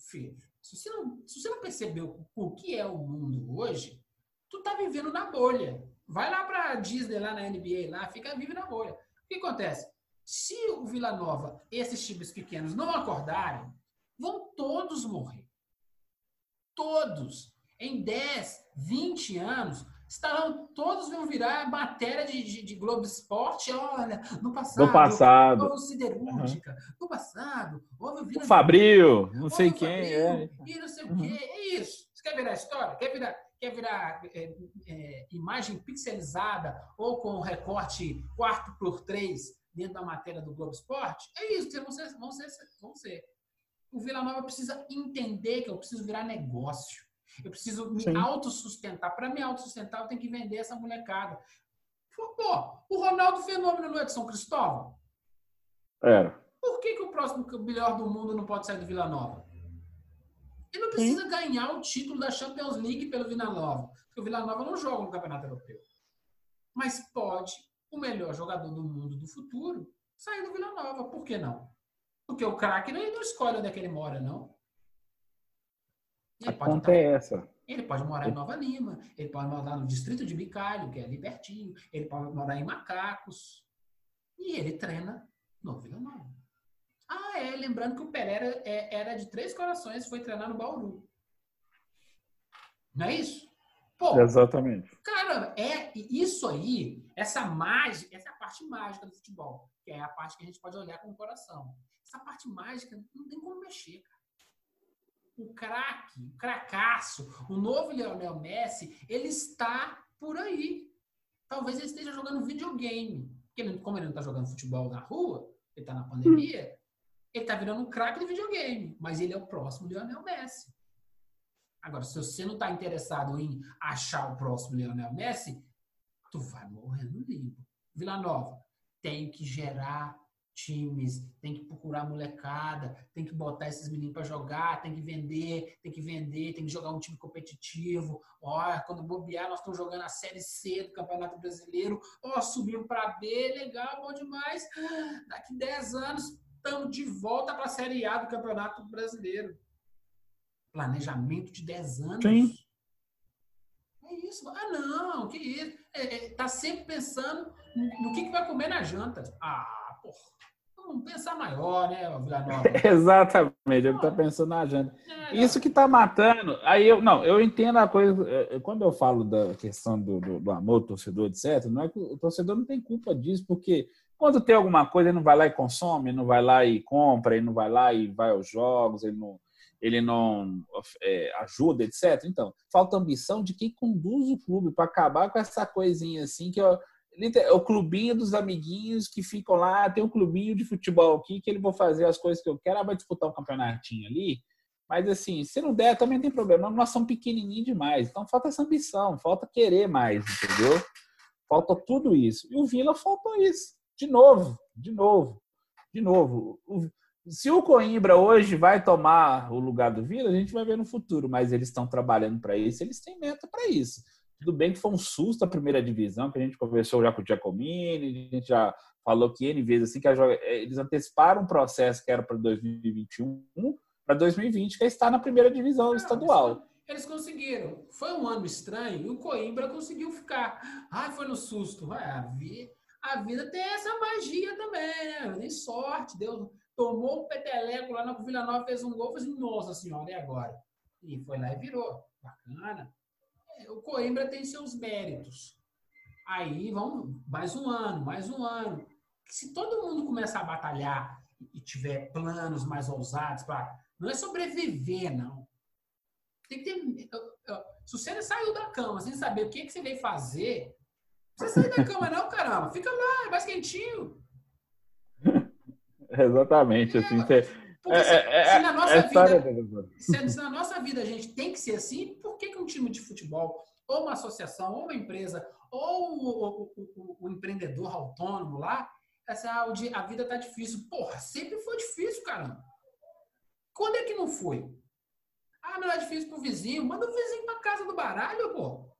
Filho, se você não, se você não percebeu o que é o mundo hoje, tu tá vivendo na bolha. Vai lá pra Disney, lá na NBA, lá, fica vive na bolha. O que acontece? Se o Vila Nova, esses times pequenos, não acordarem, vão todos morrer. Todos. Em 10, 20 anos, estarão todos vão virar matéria de, de, de Globo Esporte. Olha, no passado, no passado, houve siderúrgica, uhum. no passado, houve Vila o Fabril, não sei quem Fabril, é. E não sei uhum. o quê. É isso. Você quer virar história? Quer virar, quer virar é, é, imagem pixelizada ou com recorte 4 por 3 dentro da matéria do Globo Esporte, é isso, vão ser, vão ser, vão ser. O Vila Nova precisa entender que eu preciso virar negócio. Eu preciso me autossustentar. Para me autossustentar, eu tenho que vender essa molecada. Pô, o Ronaldo Fenômeno não é de São Cristóvão? Era. Por que, que o próximo melhor do mundo não pode sair do Vila Nova? Ele não precisa Sim. ganhar o título da Champions League pelo Vila Nova, porque o Vila Nova não joga no Campeonato Europeu. Mas pode o melhor jogador do mundo do futuro sair do Vila Nova. Por que não? Porque o craque não, não escolhe onde é que ele mora, não. Ele a conta é essa. Ele pode morar em Nova Lima, ele pode morar no distrito de Bicalho, que é libertinho, ele pode morar em Macacos. E ele treina no Vila Nova. Ah, é, lembrando que o Pereira é, era de Três Corações, foi treinar no Bauru. Não é isso? Pô, Exatamente. Cara, é isso aí, essa mágica, essa é a parte mágica do futebol, que é a parte que a gente pode olhar com o coração. Essa parte mágica não tem como mexer, cara o craque, o cracaço, o novo Lionel Messi, ele está por aí. Talvez ele esteja jogando videogame. Porque ele, como ele não está jogando futebol na rua, ele está na pandemia, ele está virando um craque de videogame. Mas ele é o próximo Lionel Messi. Agora, se você não está interessado em achar o próximo Lionel Messi, tu vai morrer no limbo. Vila Nova, tem que gerar times, tem que procurar molecada, tem que botar esses meninos para jogar, tem que vender, tem que vender, tem que jogar um time competitivo. Ó, quando bobear, nós estamos jogando a Série C do Campeonato Brasileiro. Ó, subimos para B, legal, bom demais. Daqui 10 anos, estamos de volta para a Série A do Campeonato Brasileiro. Planejamento de 10 anos. Sim. É isso. Ah, não, que isso. É, é, tá sempre pensando no que, que vai comer na janta. Ah, porra. Vamos pensar maior, né, Vila Nova? Exatamente, ele está pensando na agenda. É, Isso que está matando. Aí eu não, eu entendo a coisa. É, é, quando eu falo da questão do, do, do amor, do torcedor, etc., não é que o torcedor não tem culpa disso, porque quando tem alguma coisa, ele não vai lá e consome, ele não vai lá e compra, ele não vai lá e vai aos jogos, ele não, ele não é, ajuda, etc. Então, falta ambição de quem conduz o clube para acabar com essa coisinha assim que eu, é o clubinho dos amiguinhos que ficam lá, tem um clubinho de futebol aqui que ele vou fazer as coisas que eu quero, ah, vai disputar um campeonatinho ali. Mas assim, se não der, também tem problema. Nós somos pequenininhos demais. Então falta essa ambição, falta querer mais, entendeu? Falta tudo isso. E o Vila faltou isso. De novo, de novo, de novo. se o Coimbra hoje vai tomar o lugar do Vila, a gente vai ver no futuro, mas eles estão trabalhando para isso, eles têm meta para isso. Tudo bem que foi um susto a primeira divisão, que a gente conversou já com o Giacomini, a gente já falou que N vezes assim, que eh, eles anteciparam um processo que era para 2021 para 2020, que é estar na primeira divisão estadual. Eles conseguiram. Foi um ano estranho e o Coimbra conseguiu ficar. Ah, foi no susto. a, vida, a vida tem essa magia também, né? Nem sorte. Deus tomou um peteleco lá na Vila Nova, fez um gol, fez assim, nossa senhora, e agora? E foi lá e virou. Bacana o Coimbra tem seus méritos. Aí vamos, mais um ano, mais um ano. Se todo mundo começar a batalhar e tiver planos mais ousados para. Não é sobreviver, não. Tem que ter. Se você saiu da cama sem saber o que, que você veio fazer, você sai da cama, não, caramba. Fica lá, é mais quentinho. Exatamente, é, assim. Você... Porque é, se, é, nossa vida, se, se, na nossa vida a gente tem que ser assim, por que, que um time de futebol, ou uma associação, ou uma empresa, ou o, o, o, o empreendedor autônomo lá, essa, ah, a vida tá difícil. Porra, sempre foi difícil, caramba. Quando é que não foi? Ah, não é difícil pro vizinho. Manda o vizinho pra casa do baralho, pô.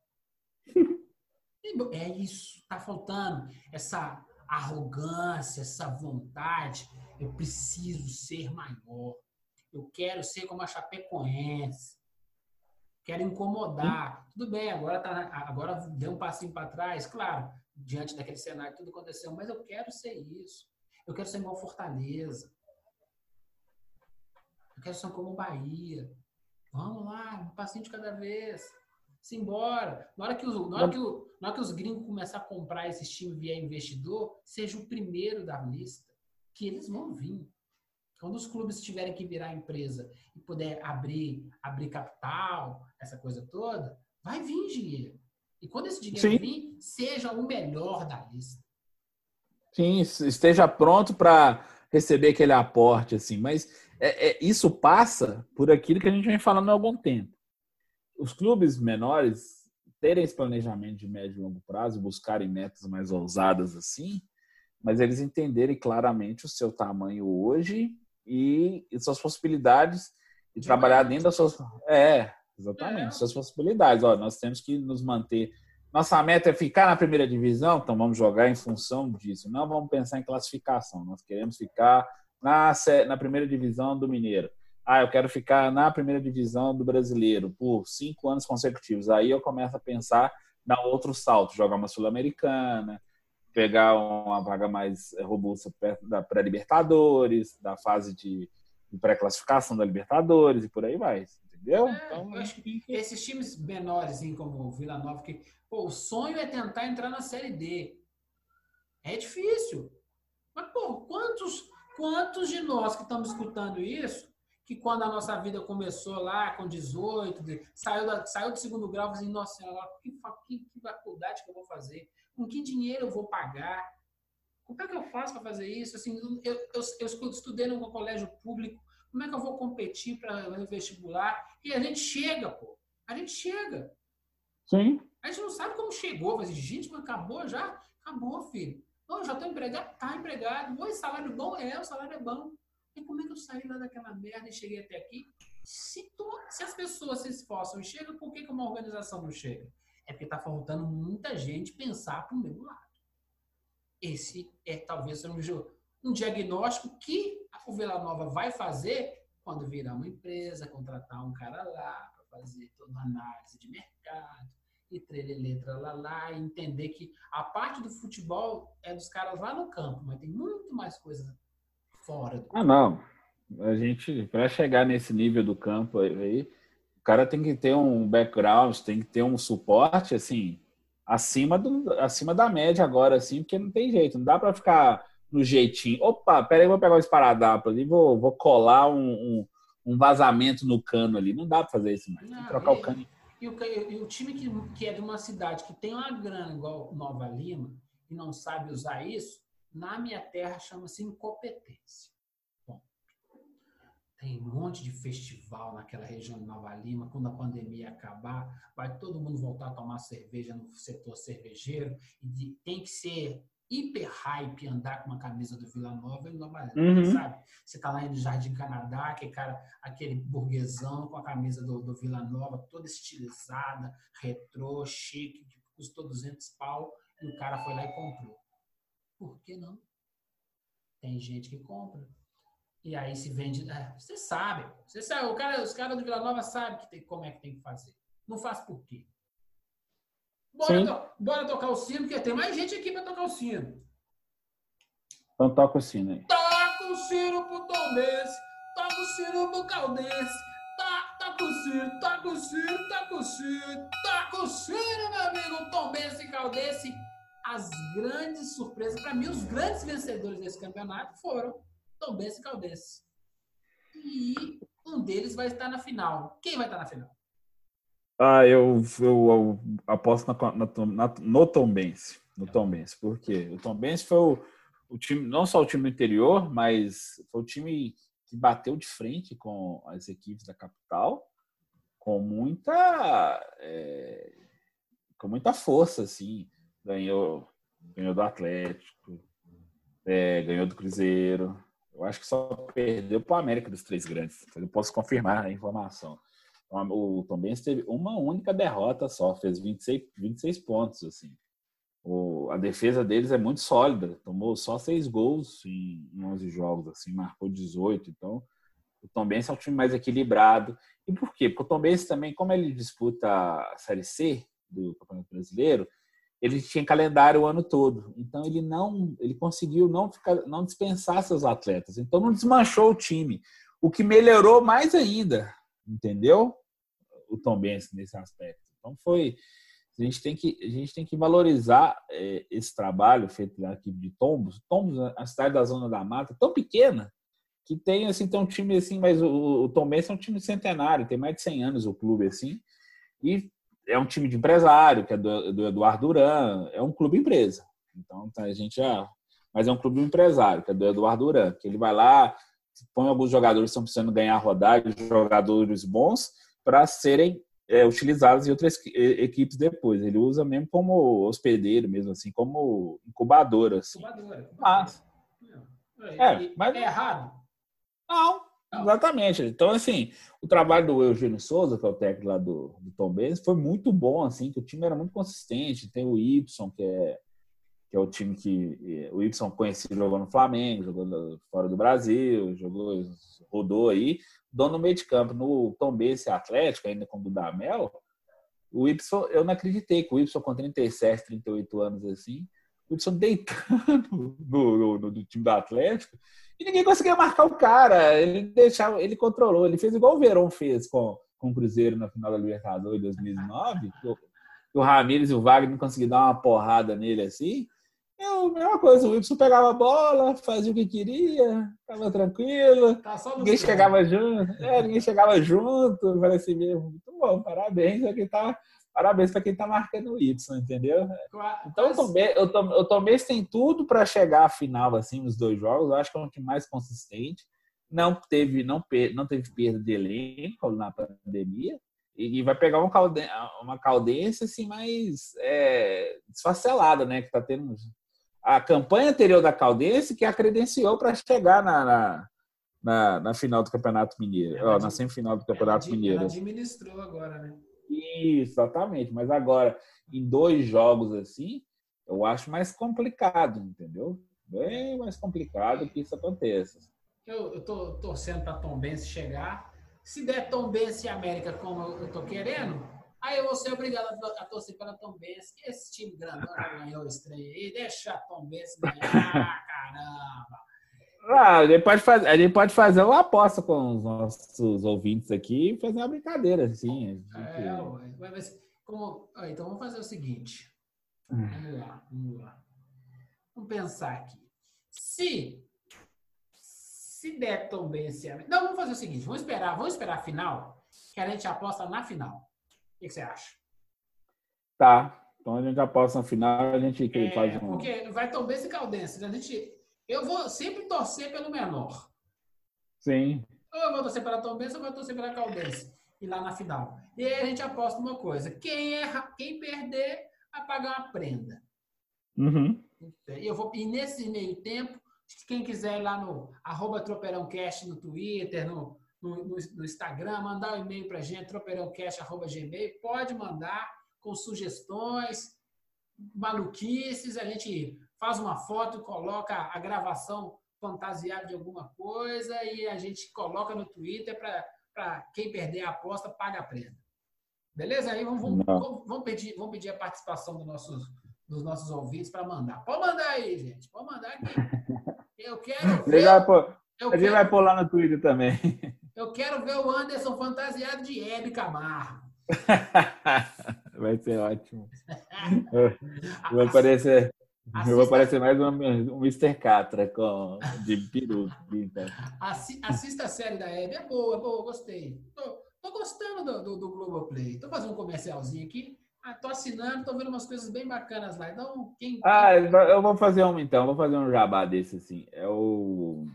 É isso, tá faltando essa arrogância, essa vontade eu preciso ser maior. Eu quero ser como a Chapecoense. Quero incomodar. Tudo bem, agora, tá, agora deu um passinho para trás, claro, diante daquele cenário, tudo aconteceu, mas eu quero ser isso. Eu quero ser igual Fortaleza. Eu quero ser como Bahia. Vamos lá, um passinho de cada vez. Simbora. Na hora que os, na hora que, o, na hora que os gringos começarem a comprar esses times via investidor, seja o primeiro da lista que eles vão vir. Quando os clubes tiverem que virar empresa e puder abrir, abrir capital, essa coisa toda, Vai vir dinheiro. E quando esse dinheiro Sim. vir, seja o melhor da lista. Sim, esteja pronto para receber aquele aporte, assim. Mas é, é, isso passa por aquilo que a gente vem falando há algum tempo. Os clubes menores terem esse planejamento de médio e longo prazo, buscarem metas mais ousadas assim, mas eles entenderem claramente o seu tamanho hoje e, e suas possibilidades e de trabalhar dentro das suas. É, exatamente, é. suas possibilidades. Ó, nós temos que nos manter. Nossa meta é ficar na primeira divisão, então vamos jogar em função disso. Não vamos pensar em classificação. Nós queremos ficar na, na primeira divisão do Mineiro. Ah, eu quero ficar na primeira divisão do Brasileiro por cinco anos consecutivos. Aí eu começo a pensar dar outro salto, jogar uma Sul-Americana, pegar uma vaga mais robusta perto da pré-Libertadores, da fase de, de pré-classificação da Libertadores e por aí vai, entendeu? É, então, eu acho que esses times menores, como o Vila Nova, que pô, o sonho é tentar entrar na Série D. É difícil. Mas, pô, quantos, quantos de nós que estamos escutando isso, que quando a nossa vida começou lá com 18, saiu, da, saiu do segundo grau, assim, nossa que, que faculdade que eu vou fazer? Com que dinheiro eu vou pagar? Como é que eu faço para fazer isso? Assim, eu, eu, eu estudei num colégio público, como é que eu vou competir para o vestibular? E a gente chega, pô. A gente chega. Sim. A gente não sabe como chegou, mas gente, mas acabou já? Acabou, filho. Não, já estou empregado? Tá empregado. Oi, salário bom? É, o salário é bom. E como é que eu saí lá daquela merda e cheguei até aqui? Se, tu, se as pessoas se esforçam e chegam, por que, que uma organização não chega? É porque está faltando muita gente pensar para o mesmo lado. Esse é talvez um, diagnóstico que a Vila Nova vai fazer quando virar uma empresa, contratar um cara lá para fazer toda uma análise de mercado e trelelê, letra lá lá, e entender que a parte do futebol é dos caras lá no campo, mas tem muito mais coisas fora. Do ah, não. A gente, para chegar nesse nível do campo aí, o cara tem que ter um background, tem que ter um suporte, assim, acima, do, acima da média agora, assim, porque não tem jeito, não dá para ficar no jeitinho. Opa, peraí, vou pegar o esparadrapo ali, vou, vou colar um, um, um, vazamento no cano ali. Não dá para fazer isso mais. Tem que trocar e, o cano. E o, e o time que, que é de uma cidade que tem uma grana igual Nova Lima e não sabe usar isso, na minha terra chama-se incompetência. Tem um monte de festival naquela região de Nova Lima. Quando a pandemia acabar, vai todo mundo voltar a tomar cerveja no setor cervejeiro. E tem que ser hiper hype andar com uma camisa do Vila Nova e Nova Lima, uhum. sabe? Você tá lá no Jardim Canadá, aquele cara, aquele burguesão com a camisa do, do Vila Nova, toda estilizada, retrô, chique, que custou 200 pau, e o cara foi lá e comprou. Por que não? Tem gente que compra. E aí se vende. É, você sabe, você sabe, o cara, os caras do Vila Nova sabem que tem, como é que tem que fazer. Não faz por quê. Bora, to, bora tocar o sino, porque tem mais gente aqui para tocar o sino. Então toca o sino aí. Toca o sino pro Tombense, toca o sino pro Caldense. Toca o sino, toca o sino, toca o sino, toca o sino, meu amigo Tombense e Caldense. As grandes surpresas, para mim, os grandes vencedores desse campeonato foram Tombense e Caldense. E um deles vai estar na final. Quem vai estar na final? Ah, eu, eu, eu aposto na, na, na, no Tombense. No Tombense. Por quê? O Tombense foi o, o time, não só o time do interior, mas foi o time que bateu de frente com as equipes da capital com muita é, com muita força assim ganhou ganhou do Atlético é, ganhou do Cruzeiro eu acho que só perdeu para o América dos três grandes. Eu posso confirmar a informação. O Tom Benz teve uma única derrota só, fez 26, 26 pontos. assim. O, a defesa deles é muito sólida, tomou só seis gols em, em 11 jogos, assim, marcou 18. Então, o Tom Benz é um time mais equilibrado. E por quê? Porque o Tom Benz também, como ele disputa a Série C do Campeonato Brasileiro, ele tinha calendário o ano todo. Então ele não, ele conseguiu não ficar, não dispensar seus atletas. Então não desmanchou o time, o que melhorou mais ainda, entendeu? O Tom Benz nesse aspecto. Então foi, a gente tem que a gente tem que valorizar é, esse trabalho feito pela equipe de Tombos. Tombos, a cidade da zona da mata, tão pequena que tem assim tem um time assim, mas o, o Tom Benz é um time centenário, tem mais de 100 anos o clube assim. E é um time de empresário, que é do, do Eduardo Duran, é um clube empresa. Então tá, a gente já. Mas é um clube empresário, que é do Eduardo Duran, que ele vai lá, põe alguns jogadores que estão precisando ganhar rodagem, jogadores bons, para serem é, utilizados em outras equipes depois. Ele usa mesmo como hospedeiro, mesmo assim, como incubador. Assim. Incubadora. Mas, é, é, mas, é errado? Não, exatamente. Então, assim, o trabalho do Eugênio Souza, que é o técnico lá do, do Tom Benz, foi muito bom, assim, que o time era muito consistente. Tem o Y, que é, que é o time que... É, o Y conhecido, jogou no Flamengo, jogou fora do Brasil, jogou, rodou aí. Dono no meio de campo, no Tom Benz Atlético, ainda com o Dudamel, o Y, eu não acreditei que o Y com 37, 38 anos, assim, o Y deitando no, no, no, no time do Atlético, e ninguém conseguia marcar o cara. Ele deixava, ele controlou, ele fez igual o Verón fez com, com o Cruzeiro na final da Libertadores de 2009. O, o Ramires e o Wagner não conseguiam dar uma porrada nele assim. Eu, a mesma coisa, o Wilson pegava a bola, fazia o que queria, ficava tranquilo. Tá ninguém chegava junto. É, ninguém chegava junto. Falei assim mesmo, muito bom, parabéns. Aqui tá parabéns para quem está marcando o Y, entendeu? Então, o Tom, o Tom tem tudo para chegar à final, assim, nos dois jogos. Eu acho que é um time mais consistente. Não teve, não, não teve perda de elenco na pandemia. E, vai pegar uma, calde, uma caldência, assim, mais é, desfacelada, né? Que está tendo a campanha anterior da Caldense que a credenciou para chegar na, na, na, na, final do Campeonato Mineiro, ó, na semifinal do Campeonato ela, Mineiro. Ela administrou agora, né? Isso, exatamente. Mas agora, em dois jogos assim, eu acho mais complicado, entendeu? Bem mais complicado que isso aconteça. Eu, eu tô torcendo para Tom Benz chegar. Se der Tom Benz e América como eu tô querendo, aí eu vou ser obrigado a, torcer pela Tom Benz. Esse time grandão ganhou trem aí. Deixa a Tom Benz ganhar, caramba. Ah, a, gente pode fazer, a gente pode fazer uma aposta com os nossos ouvintes aqui e fazer uma brincadeira, assim. Gente... É, mas, como... Ah, então vamos fazer o seguinte. Hum. Vamos lá, vamos lá. Vamos pensar aqui. Se se der tão bem esse ano. Não, vamos fazer o seguinte: vamos esperar, vamos esperar a final, que a gente aposta na final. O que você acha? Tá. Então a gente aposta na final, a gente é, faz um. Porque vai tão bem esse Caldense. Né? A gente eu vou sempre torcer pelo menor. Sim. Ou eu vou torcer pela Tombense ou eu vou torcer pela Caldense. E lá na final. E aí a gente aposta uma coisa. Quem erra, quem perder, vai pagar uma prenda. Uhum. E, eu vou, e nesse meio tempo, quem quiser ir lá no arroba TropeirãoCast no Twitter, no, no, no, Instagram, mandar um e-mail pra gente, tropeirãocast.gmail, pode mandar com sugestões, maluquices, a gente faz uma foto, coloca a gravação fantasiada de alguma coisa e a gente coloca no Twitter para quem perder a aposta paga a prenda. Beleza? Aí vamos, vamos, vamos, pedir, vamos pedir a participação dos nossos, dos nossos ouvintes para mandar. Pode mandar aí, gente. Pode mandar aqui. Eu quero ver. Vai pôr, eu a gente quero, vai pôr lá no Twitter também. Eu quero ver o Anderson fantasiado de Hebe Camargo. vai ser ótimo. Vai aparecer. Assista... Eu vou parecer mais um, um Mr. Catra com, de peru. Então. Assista a série da Hebe. É boa, é boa, gostei. Tô, tô gostando do, do, do Globoplay. Tô fazendo um comercialzinho aqui. Ah, tô assinando, tô vendo umas coisas bem bacanas lá. Então, quem. Ah, eu vou fazer um então, vou fazer um jabá desse assim. É o.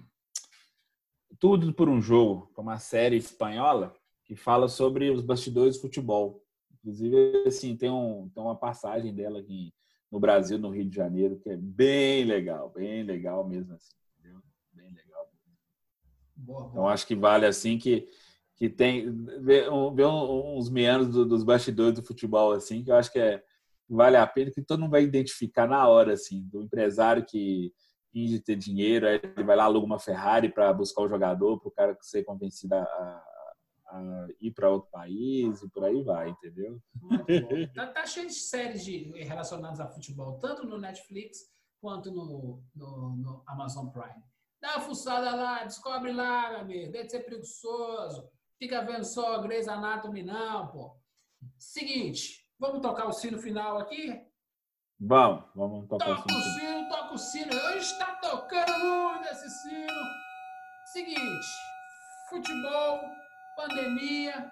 Tudo por um jogo, é uma série espanhola que fala sobre os bastidores de futebol. Inclusive, assim, tem, um, tem uma passagem dela aqui no Brasil, no Rio de Janeiro, que é bem legal, bem legal mesmo assim, entendeu? Bem legal. Boa, boa. Então acho que vale assim que que tem ver, ver uns meandros do, dos bastidores do futebol assim, que eu acho que é vale a pena que todo mundo vai identificar na hora assim, do empresário que finge ter dinheiro, aí ele vai lá aluga uma Ferrari para buscar o jogador, para o cara ser convencido a, a ir para outro país e por aí vai, entendeu? Tá, tá, cheio de séries de, relacionadas a futebol, tanto no Netflix quanto no, no, no, Amazon Prime. Dá uma fuçada lá, descobre lá, meu amigo. Deve ser preguiçoso. Fica vendo só Grey's Anatomy, não, pô. Seguinte, vamos tocar o sino final aqui? Vamos, vamos tocar toca o sino. Toca o sino, toca o sino. Hoje está tocando muito esse sino. Seguinte, futebol pandemia,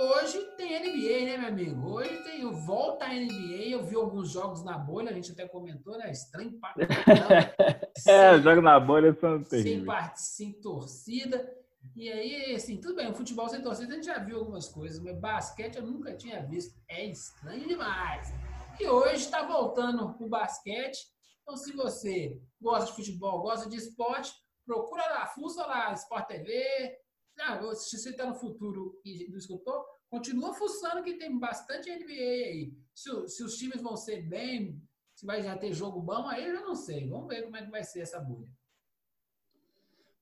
Hoje tem NBA, né, meu amigo? Hoje tem volta a NBA. Eu vi alguns jogos na bolha, a gente até comentou, né? Estranho pra É, jogos na bolha são terríveis. Sem, part... sem torcida. E aí, assim, tudo bem, o futebol sem torcida a gente já viu algumas coisas, mas basquete eu nunca tinha visto. É estranho demais. E hoje está voltando o basquete. Então, se você gosta de futebol, gosta de esporte, procura lá, fuça lá, Sport TV, ah, se você está no futuro e não escutou, continua fuçando que tem bastante NBA aí. Se, se, os times vão ser bem, se vai já ter jogo bom, aí eu já não sei. Vamos ver como é que vai ser essa bolha.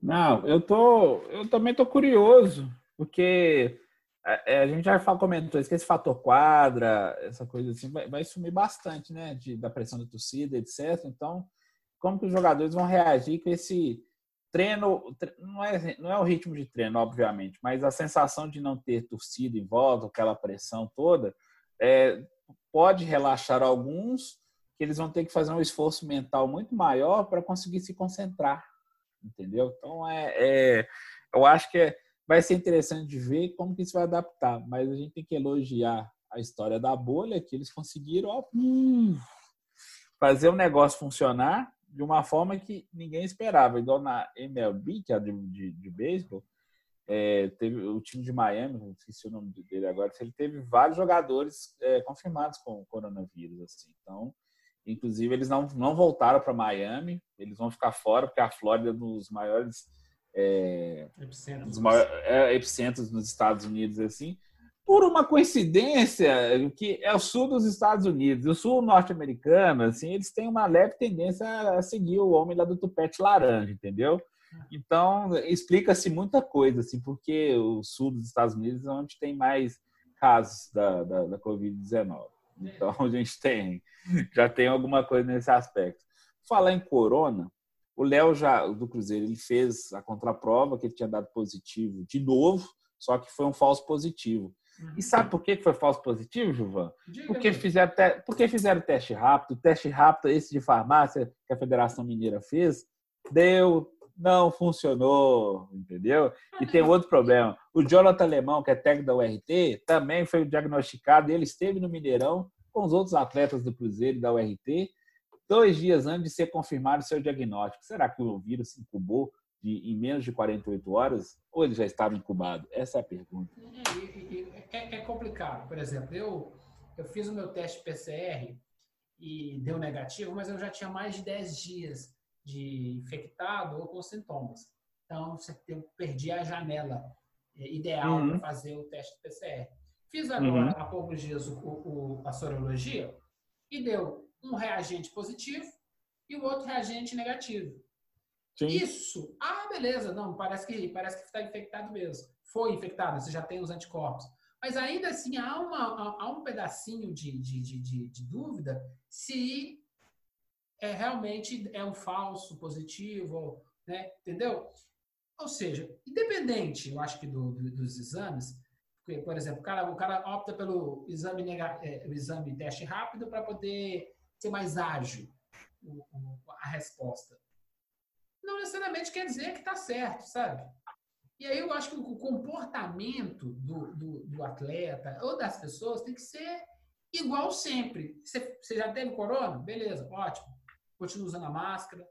Não, eu tô, eu também tô curioso, porque a, é, é, a gente já comentou isso, que esse fator quadra, essa coisa assim, vai, vai sumir bastante, né? De, da pressão da torcida, etc. Então, como que os jogadores vão reagir com esse treino não é, não é o ritmo de treino, obviamente, mas a sensação de não ter torcida em volta, aquela pressão toda, é, pode relaxar alguns que eles vão ter que fazer um esforço mental muito maior para conseguir se concentrar, entendeu? Então é, é eu acho que é, vai ser interessante de ver como que isso vai adaptar, mas a gente tem que elogiar a história da bolha que eles conseguiram ó, hum, fazer o negócio funcionar de uma forma que ninguém esperava. Igual na MLB, que é de, de, de beisebol, é, teve o time de Miami, não esqueci o nome dele agora, ele teve vários jogadores é, confirmados com coronavírus. Assim. Então, inclusive, eles não, não voltaram para Miami, eles vão ficar fora, porque a Flórida é um dos maiores, é, epicentros. Dos maiores é, epicentros nos Estados Unidos. assim por uma coincidência, que é o sul dos Estados Unidos, o sul norte-americano, assim, eles têm uma leve tendência a seguir o homem lá do tupete laranja, entendeu? Então, explica-se muita coisa, assim, porque o sul dos Estados Unidos é onde tem mais casos da, da, da Covid-19. Então, a gente tem, já tem alguma coisa nesse aspecto. Falar em corona, o Léo já, do Cruzeiro, ele fez a contraprova, que ele tinha dado positivo de novo, só que foi um falso positivo. E sabe por que foi falso positivo, Gilvan? Porque fizeram, te... Porque fizeram teste rápido. O teste rápido, esse de farmácia que a Federação Mineira fez, deu, não funcionou, entendeu? E tem outro problema. O Jonathan Alemão, que é técnico da URT, também foi diagnosticado. Ele esteve no Mineirão com os outros atletas do Cruzeiro e da URT, dois dias antes de ser confirmado o seu diagnóstico. Será que o vírus incubou de, em menos de 48 horas ou ele já estava incubado? Essa é a pergunta. É, é, complicado. Por exemplo, eu, eu fiz o meu teste PCR e deu negativo, mas eu já tinha mais de 10 dias de infectado ou com sintomas. Então, eu perdi a janela é, ideal uhum. para fazer o teste PCR. Fiz agora, uhum. há poucos dias, o, o, a sorologia e deu um reagente positivo e o outro reagente negativo. Sim. Isso. Ah, beleza. Não, parece que parece que está infectado mesmo. Foi infectado, você já tem os anticorpos. Mas ainda assim há, uma, há um pedacinho de, de, de, de, dúvida se é, realmente é um falso positivo, né? entendeu? Ou seja, independente, eu acho que do, do, dos exames, porque, por exemplo, o cara, o cara opta pelo exame, nega, é, o exame teste rápido para poder ser mais ágil o, o, a resposta não necessariamente quer dizer que está certo, sabe? E aí eu acho que o comportamento do, do, do, atleta ou das pessoas tem que ser igual sempre. Você, você já teve corona? Beleza, ótimo. Continua usando a máscara,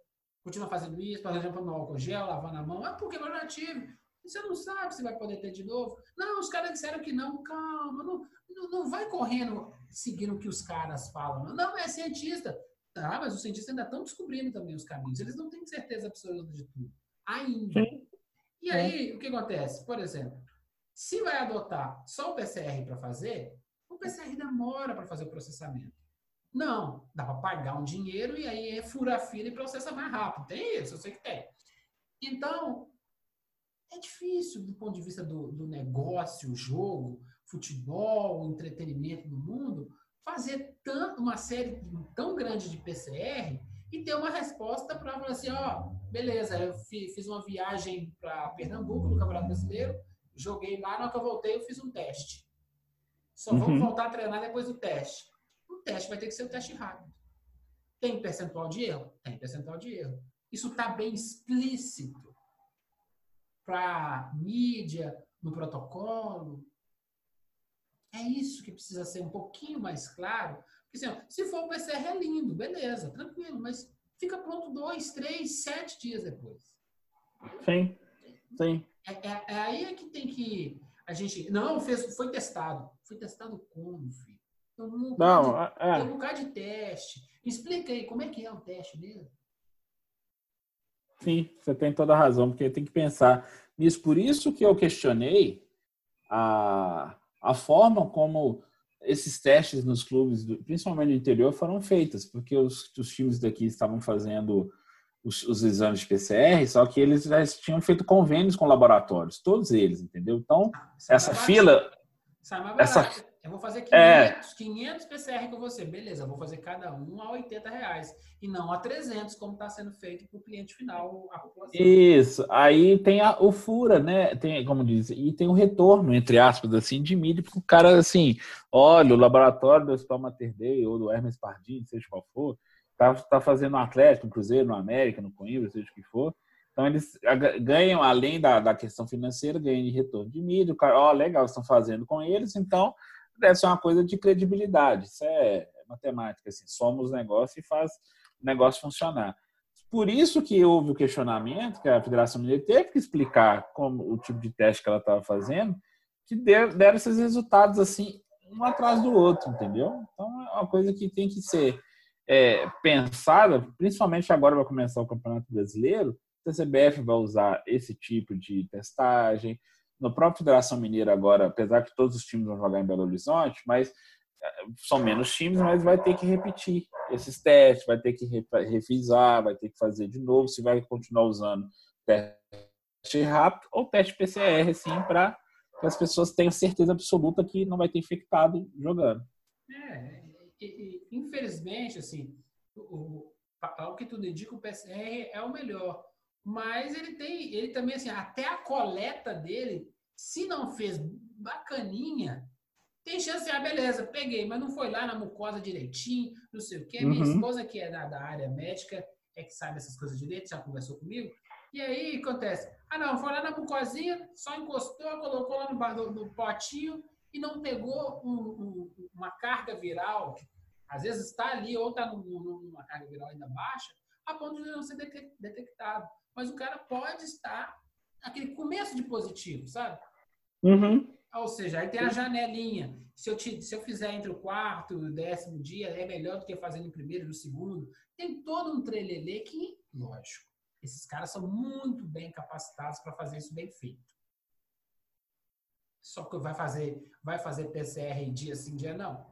continua fazendo isso, por exemplo, no álcool gel, lavando a mão. É porque eu já tive. Você não sabe se vai poder ter de novo. Não, os caras disseram que não. Calma, não, não, não vai correndo seguindo o que os caras falam. Não, não é cientista. Tá, mas os cientistas ainda estão descobrindo também os caminhos. Eles não têm certeza absoluta de tudo. Ainda. Sim. E aí, é. o que acontece? Por exemplo, se vai adotar só o PCR para fazer, o PCR demora para fazer o processamento. Não, dá para pagar um dinheiro e aí é fura a fila e processa mais rápido. Tem isso, eu sei que tem. Então, é difícil do ponto de vista do, do negócio, jogo, futebol, entretenimento do mundo, fazer tanto, uma série tão grande de PCR e ter uma resposta para falar assim, ó, beleza, eu fiz uma viagem para Pernambuco no Campeonato Brasileiro, joguei lá, na hora que eu voltei eu fiz um teste. Só uhum. vamos voltar a treinar depois do teste. O teste vai ter que ser o um teste rápido. Tem percentual de erro? Tem percentual de erro. Isso está bem explícito para mídia, no protocolo. É isso que precisa ser um pouquinho mais claro. Porque, assim, ó, se for o PCR é lindo, beleza, tranquilo, mas fica pronto dois, três, sete dias depois. Sim, sim. É, é, é aí é que tem que a gente. Não, fez, foi testado. Foi testado como, filho? Um Não, de, é. tem um bocado de teste. Explica aí, como é que é o teste mesmo? Sim, você tem toda a razão, porque tem que pensar nisso. Por isso que eu questionei a, a forma como esses testes nos clubes, principalmente no interior, foram feitos, porque os, os times daqui estavam fazendo os, os exames de PCR, só que eles já tinham feito convênios com laboratórios, todos eles, entendeu? Então, essa fila, essa-. Eu vou fazer 500, É. 500 PCR com você. Beleza, vou fazer cada um a 80 reais. E não a 300, como está sendo feito para o cliente final, a população. Isso, aí tem a, o fura, né? Tem, como diz, e tem o retorno, entre aspas, assim, de mídia, porque o cara, assim, olha, o laboratório do Hospital Mater Dei ou do Hermes Pardini, seja qual for, tá, tá fazendo no Atlético, no Cruzeiro, no América, no Coimbra, seja o que for. Então, eles ganham, além da, da questão financeira, ganham de retorno de mídia. O cara, ó, legal, estão fazendo com eles, então deve ser uma coisa de credibilidade. Isso é matemática, assim, somos negócio e faz o negócio funcionar. Por isso que houve o questionamento, que a Federação Mineira teve que explicar como o tipo de teste que ela estava fazendo, que der- deram esses resultados assim, um atrás do outro, entendeu? Então é uma coisa que tem que ser é, pensada, principalmente agora vai começar o Campeonato Brasileiro, a CBF vai usar esse tipo de testagem. No próprio Federação Mineira agora, apesar que todos os times vão jogar em Belo Horizonte, mas eh, são menos times, mas vai ter que repetir esses testes, vai ter que re- revisar, vai ter que fazer de novo, se vai continuar usando teste rápido ou teste PCR, sim, para que as pessoas tenham certeza absoluta que não vai ter infectado jogando. É, e- e- infelizmente, assim, o, o, ao que tudo indica, o PCR é o melhor. Mas ele tem, ele também, assim, até a coleta dele, se não fez bacaninha, tem chance de, ah, beleza, peguei, mas não foi lá na mucosa direitinho, não sei o quê. Minha Uhum. esposa, que é da, da área médica, é que sabe essas coisas direito, já conversou comigo. E aí acontece, ah não, foi lá na mucosinha, só encostou, colocou lá no, no- no potinho e não pegou um- um- uma carga viral, às vezes está ali ou está numa carga viral ainda baixa, a ponto de não ser detec- detectado. Mas o cara pode estar naquele começo de positivo, sabe? Uhum. Ou seja, aí tem a janelinha. Se eu, te- se eu fizer entre o quarto e o décimo dia, é melhor do que fazer no primeiro e no segundo. Tem todo um trelelê que, lógico, esses caras são muito bem capacitados para fazer isso bem feito. Só que vai fazer, vai fazer PCR dia sim, dia não?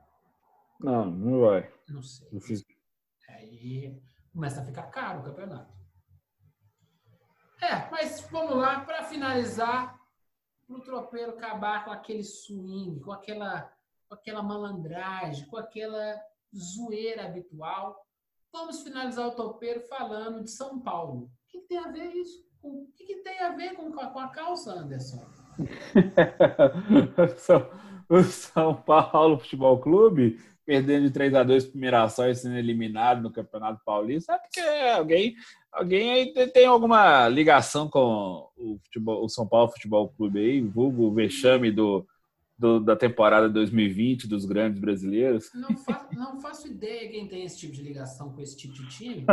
Não, não vai. Não sei. Aí começa a ficar caro o campeonato. É, mas vamos lá, para finalizar, para o tropeiro acabar com aquele swing, com aquela, com aquela malandragem, com aquela zoeira habitual, vamos finalizar o tropeiro falando de São Paulo. O que, tem a ver isso? O que, que tem a ver com, com a calça, Anderson? São- o São Paulo Futebol Clube perdendo de 3 a 2 para o Mirassol e sendo eliminado no Campeonato Paulista, é porque alguém, alguém aí tem alguma ligação com o, futebol, o São Paulo Futebol Clube aí, vulgo o vexame do, do- da temporada 2020 dos grandes brasileiros. Não, fa não faço ideia quem tem esse tipo de ligação com esse tipo de time.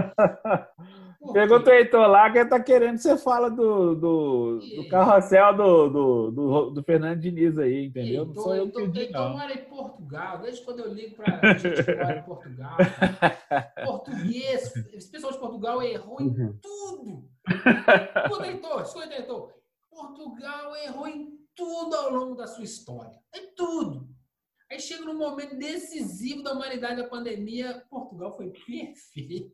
Pergunta o Heitor lá que tá querendo que você fala do, do, do carrossel do, do, do, do Fernando Diniz aí, entendeu? Não sou eu que Heitor, pedi, Heitor não. mora em Portugal, desde quando eu ligo para gente que mora em Portugal. Português, esse pessoal de Portugal errou em Uhum. tudo. Escuta, Heitor, escuta, Heitor. Portugal errou em tudo ao longo da sua história. Em tudo. Aí chega num momento decisivo da humanidade da pandemia, Portugal foi perfeito.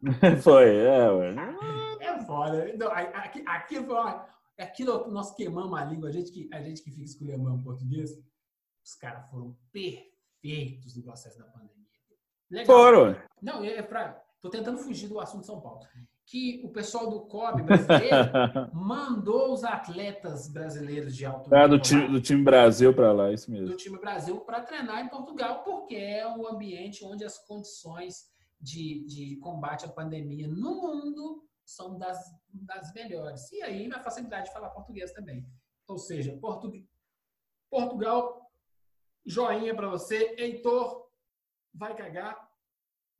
Foi, é, ué. É foda. Aí, aqui, aqui foi aquilo que nós queimamos a língua, a gente que, a gente que fica esculhambando português, os caras foram perfeitos no processo da pandemia. Legal. Foram. Não, é pra. Tô tentando fugir do assunto São Paulo. Que o pessoal do COB brasileiro mandou os atletas brasileiros de alto Ah, do nível time, do time Brasil pra lá, isso mesmo. do time Brasil para treinar em Portugal, porque é um ambiente onde as condições de, de combate à pandemia no mundo são das, das melhores. E aí, na facilidade de falar português também. Ou seja, Portu- Portugal joinha para você. Heitor, vai cagar.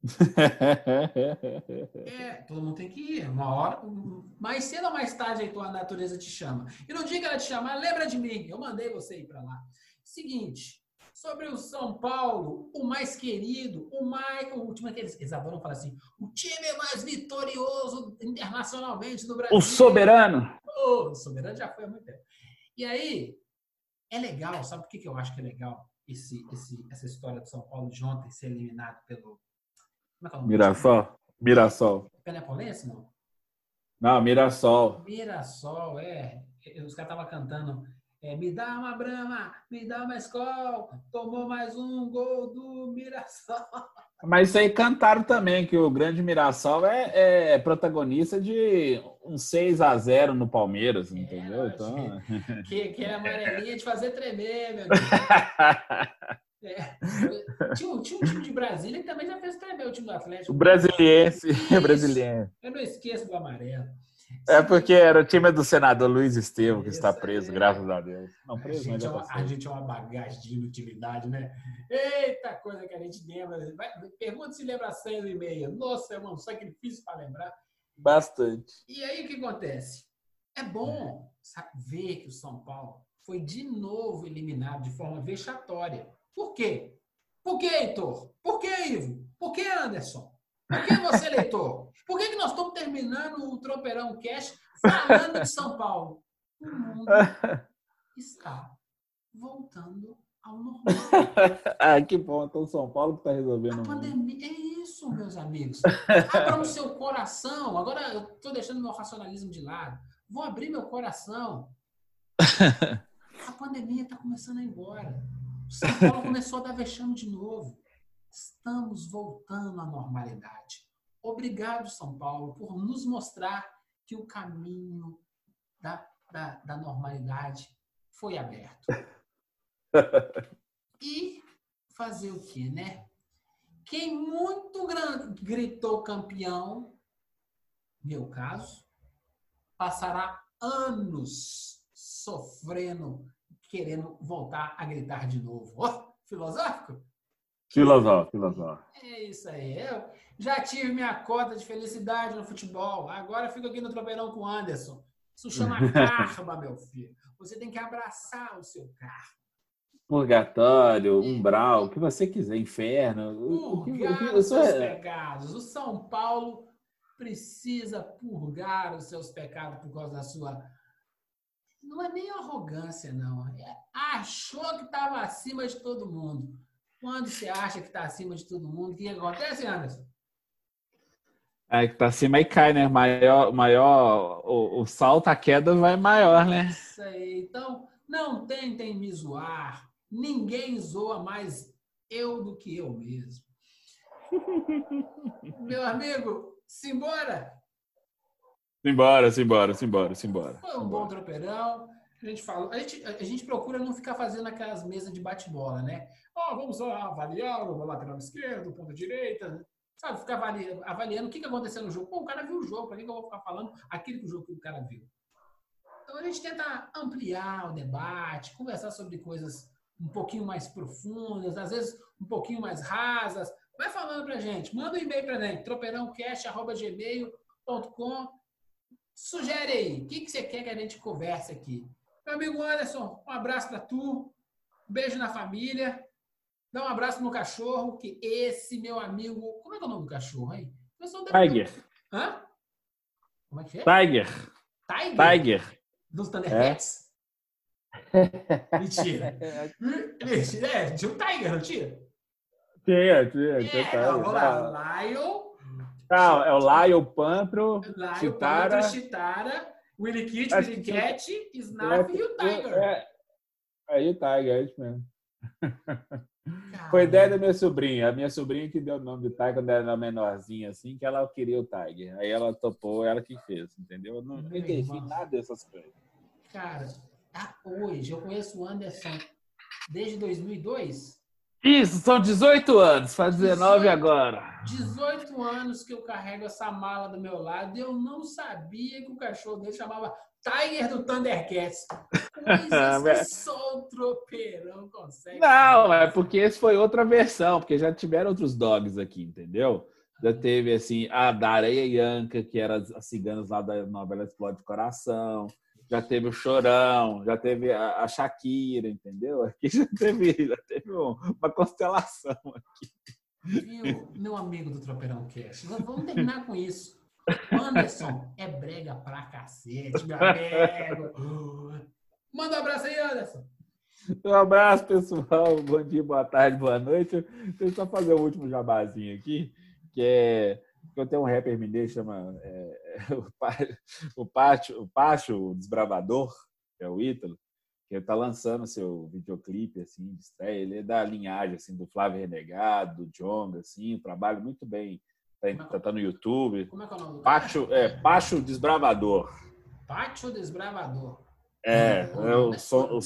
É, todo mundo tem que ir. Uma hora, mais cedo ou mais tarde, Heitor, a natureza te chama. E no dia que ela te chamar, lembra de mim. Eu mandei você ir para lá. Seguinte, sobre o São Paulo, o mais querido, o mais. O último que eles, eles adoram falar assim: o time mais vitorioso internacionalmente do Brasil. O soberano. Oh, o soberano já foi há muito tempo. E aí, é legal, sabe por que, que eu acho que é legal esse, esse, essa história do São Paulo de ontem ser eliminado pelo. Como é que é o nome? Mirassol. Mirassol. Penepolense, não? Não, Mirassol. Mirassol, é. Os caras estavam cantando. É, me dá uma brama, me dá uma escola, tomou mais um gol do Mirassol. Mas isso aí cantaram também, que o grande Mirassol é, é protagonista de um 6 a 0 no Palmeiras, entendeu? É, então... que, que é amarelinha de fazer tremer, meu amigo. É. Tinha, um, tinha um time de Brasília que também já fez tremer o time do Atlético. O brasiliense. Isso. brasiliense. Eu não esqueço do amarelo. É porque era o time do senador Luiz Estevam, que está preso, aí. graças a Deus. Não, A preso, mas gente, é já uma, a gente é uma bagagem de inutilidade, né? Eita coisa que a gente lembra. Pergunta se lembra a senha do e-mail. Nossa, irmão, sacrifício para lembrar. Bastante. E aí o que acontece? É bom sabe, ver que o São Paulo foi de novo eliminado de forma vexatória. Por quê? Por que, Heitor? Por que, Ivo? Por que, Anderson? Por que você, leitor? Por que, que nós estamos terminando o Tropeirão Cash falando de São Paulo? O mundo está voltando ao normal. ah, que bom. Então, São Paulo que está resolvendo A o pandemia. É isso, meus amigos. Abram seu coração. Agora eu estou deixando meu racionalismo de lado. Vou abrir meu coração. A pandemia está começando a ir embora. O São Paulo começou a dar vexame de novo. Estamos voltando à normalidade. Obrigado, São Paulo, por nos mostrar que o caminho da, da, da normalidade foi aberto. E fazer o quê, né? Quem muito gran- gritou campeão, meu caso, passará anos sofrendo, querendo voltar a gritar de novo. Ó, filosófico? Filosófico, filosófico. É isso aí. Eu já tive minha cota de felicidade no futebol. Agora fico aqui no tropeirão com o Anderson. Isso chama karma, meu filho. Você tem que abraçar o seu karma. Purgatório, umbral, o que você quiser, inferno. Purgar os seus pecados. O São Paulo precisa purgar os seus pecados por causa da sua. Não é nem arrogância, não. É- Achou que estava acima de todo mundo. Quando você acha que está acima de todo mundo, o que acontece, Anderson? É que tá acima e cai, né? Maior, maior o, o salto, a queda vai maior, né? Isso aí. Então, não tentem me zoar. Ninguém zoa mais eu do que eu mesmo. Meu amigo, simbora! Simbora, simbora, simbora, simbora. Foi um bom tropeirão. A gente falou, a gente, a gente procura não ficar fazendo aquelas mesas de bate-bola, né? Ó, vamos lá avaliar o lateral esquerdo, o ponto direita, sabe? Ficar avaliando, avaliando o que, que aconteceu no jogo. Pô, o cara viu o jogo, para que, que eu vou ficar falando aquilo que o jogo que o cara viu? Então a gente tenta ampliar o debate, conversar sobre coisas um pouquinho mais profundas, às vezes um pouquinho mais rasas. Vai falando pra gente, manda um e-mail pra gente, tropeirãocast.gmail.com Sugere aí, o que, que você quer que a gente converse aqui? Meu amigo Anderson, um abraço para tu, um beijo na família, dá um abraço no cachorro, que esse meu amigo. Como é que é o nome do cachorro, deve- Tiger. Hã? Como é que é? Tiger. Tiger? Tiger. Dos Thundercats? Mentira. Mentira. É, tinha um Tiger, não tinha? Tinha, tinha, tinha É, Tiger. não, vamos lá. Lion, Não, é o Lion, Pantro, Lion, Chitara. Panther, Chitara, Willy Kit, Acho Willy que Cat, Snap e o Tiger. É, aí o Tiger, é isso mesmo. Cara, Foi ideia da minha sobrinha. A minha sobrinha que deu o nome de Tiger quando ela era menorzinha, assim, que ela queria o Tiger. Aí ela topou, ela que fez, entendeu? Eu não entendi nada dessas coisas. Cara, ah, hoje eu conheço o Anderson desde 2002. Isso, são 18 anos, faz 19 18. agora. 18 anos que eu carrego essa mala do meu lado e eu não sabia que o cachorro dele chamava Tiger do Thundercats. Mas só o tropeirão consegue. Não, é porque esse foi outra versão, porque já tiveram outros dogs aqui, entendeu? Já teve, assim, a da Areia Yanka, que era as ciganas lá da novela Explode Coração. Já teve o Chorão, já teve a, a Shakira, entendeu? Aqui já teve, já teve uma constelação aqui. Viu, meu amigo do Tropeirão Cast? Vamos terminar com isso. Anderson é brega pra cacete, meu amigo. Manda um abraço aí, Anderson. Um abraço, pessoal. Bom dia, boa tarde, boa noite. Deixa eu só fazer o último jabazinho aqui, que é eu tenho um rapper mineiro chama é, o Pátio, o Pátio Desbravador, que é o Ítalo, que está lançando seu videoclipe assim de estreia. Ele é da linhagem assim do Flávio Renegado, do Jonga, assim, um trabalho muito bem Tá, tá, tá, no YouTube. Como é que é o nome Pátio, é, Pátio Desbravador. Pátio Desbravador. É, é o, som, o,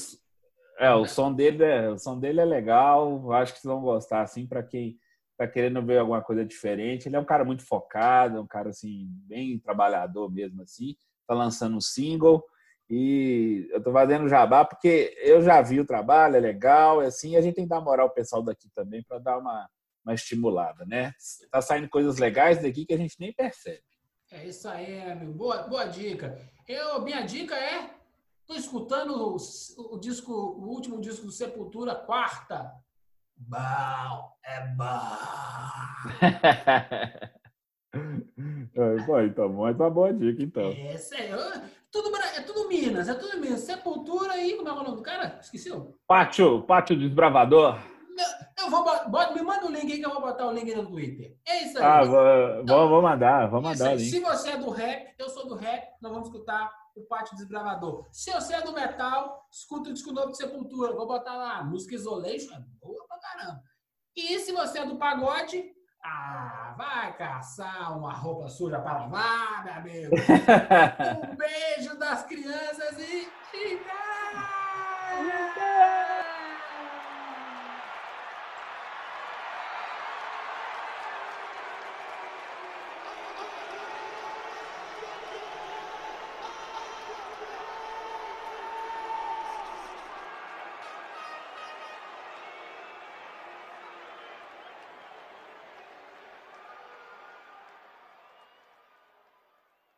é, o som dele é, o som dele é legal. Acho que vocês vão gostar, assim, para quem tá querendo ver alguma coisa diferente. Ele é um cara muito focado, é um cara assim bem trabalhador mesmo assim. Tá lançando um single e eu tô fazendo jabá porque eu já vi o trabalho, é legal, é assim, a gente tem que dar moral ao pessoal daqui também para dar uma uma estimulada, né? Tá saindo coisas legais daqui que a gente nem percebe. É isso aí, amigo. Boa, boa dica. Eu, minha dica é, tô escutando o, o disco, o último disco do Sepultura, quarta. Bom, é bom. Pô, então, mais uma boa dica, então. É, sério. Tudo, é tudo Minas, é tudo Minas. Sepultura e como é o nome do cara? Esqueceu? Pátio, Pátio Desbravador. Eu vou bota, me manda o link aí que eu vou botar o link no Twitter. É isso aí. Ah, vou, então, vou mandar, vou mandar. Se você é do rap, eu sou do rap, nós vamos escutar o Pátio Desbravador. Se você é do metal, escuta o disco novo de Sepultura. Vou botar lá, música Isolation, é boa pra caramba. E se você é do pagode, ah, vai caçar uma roupa suja para lavar, meu amigo. um beijo das crianças e... e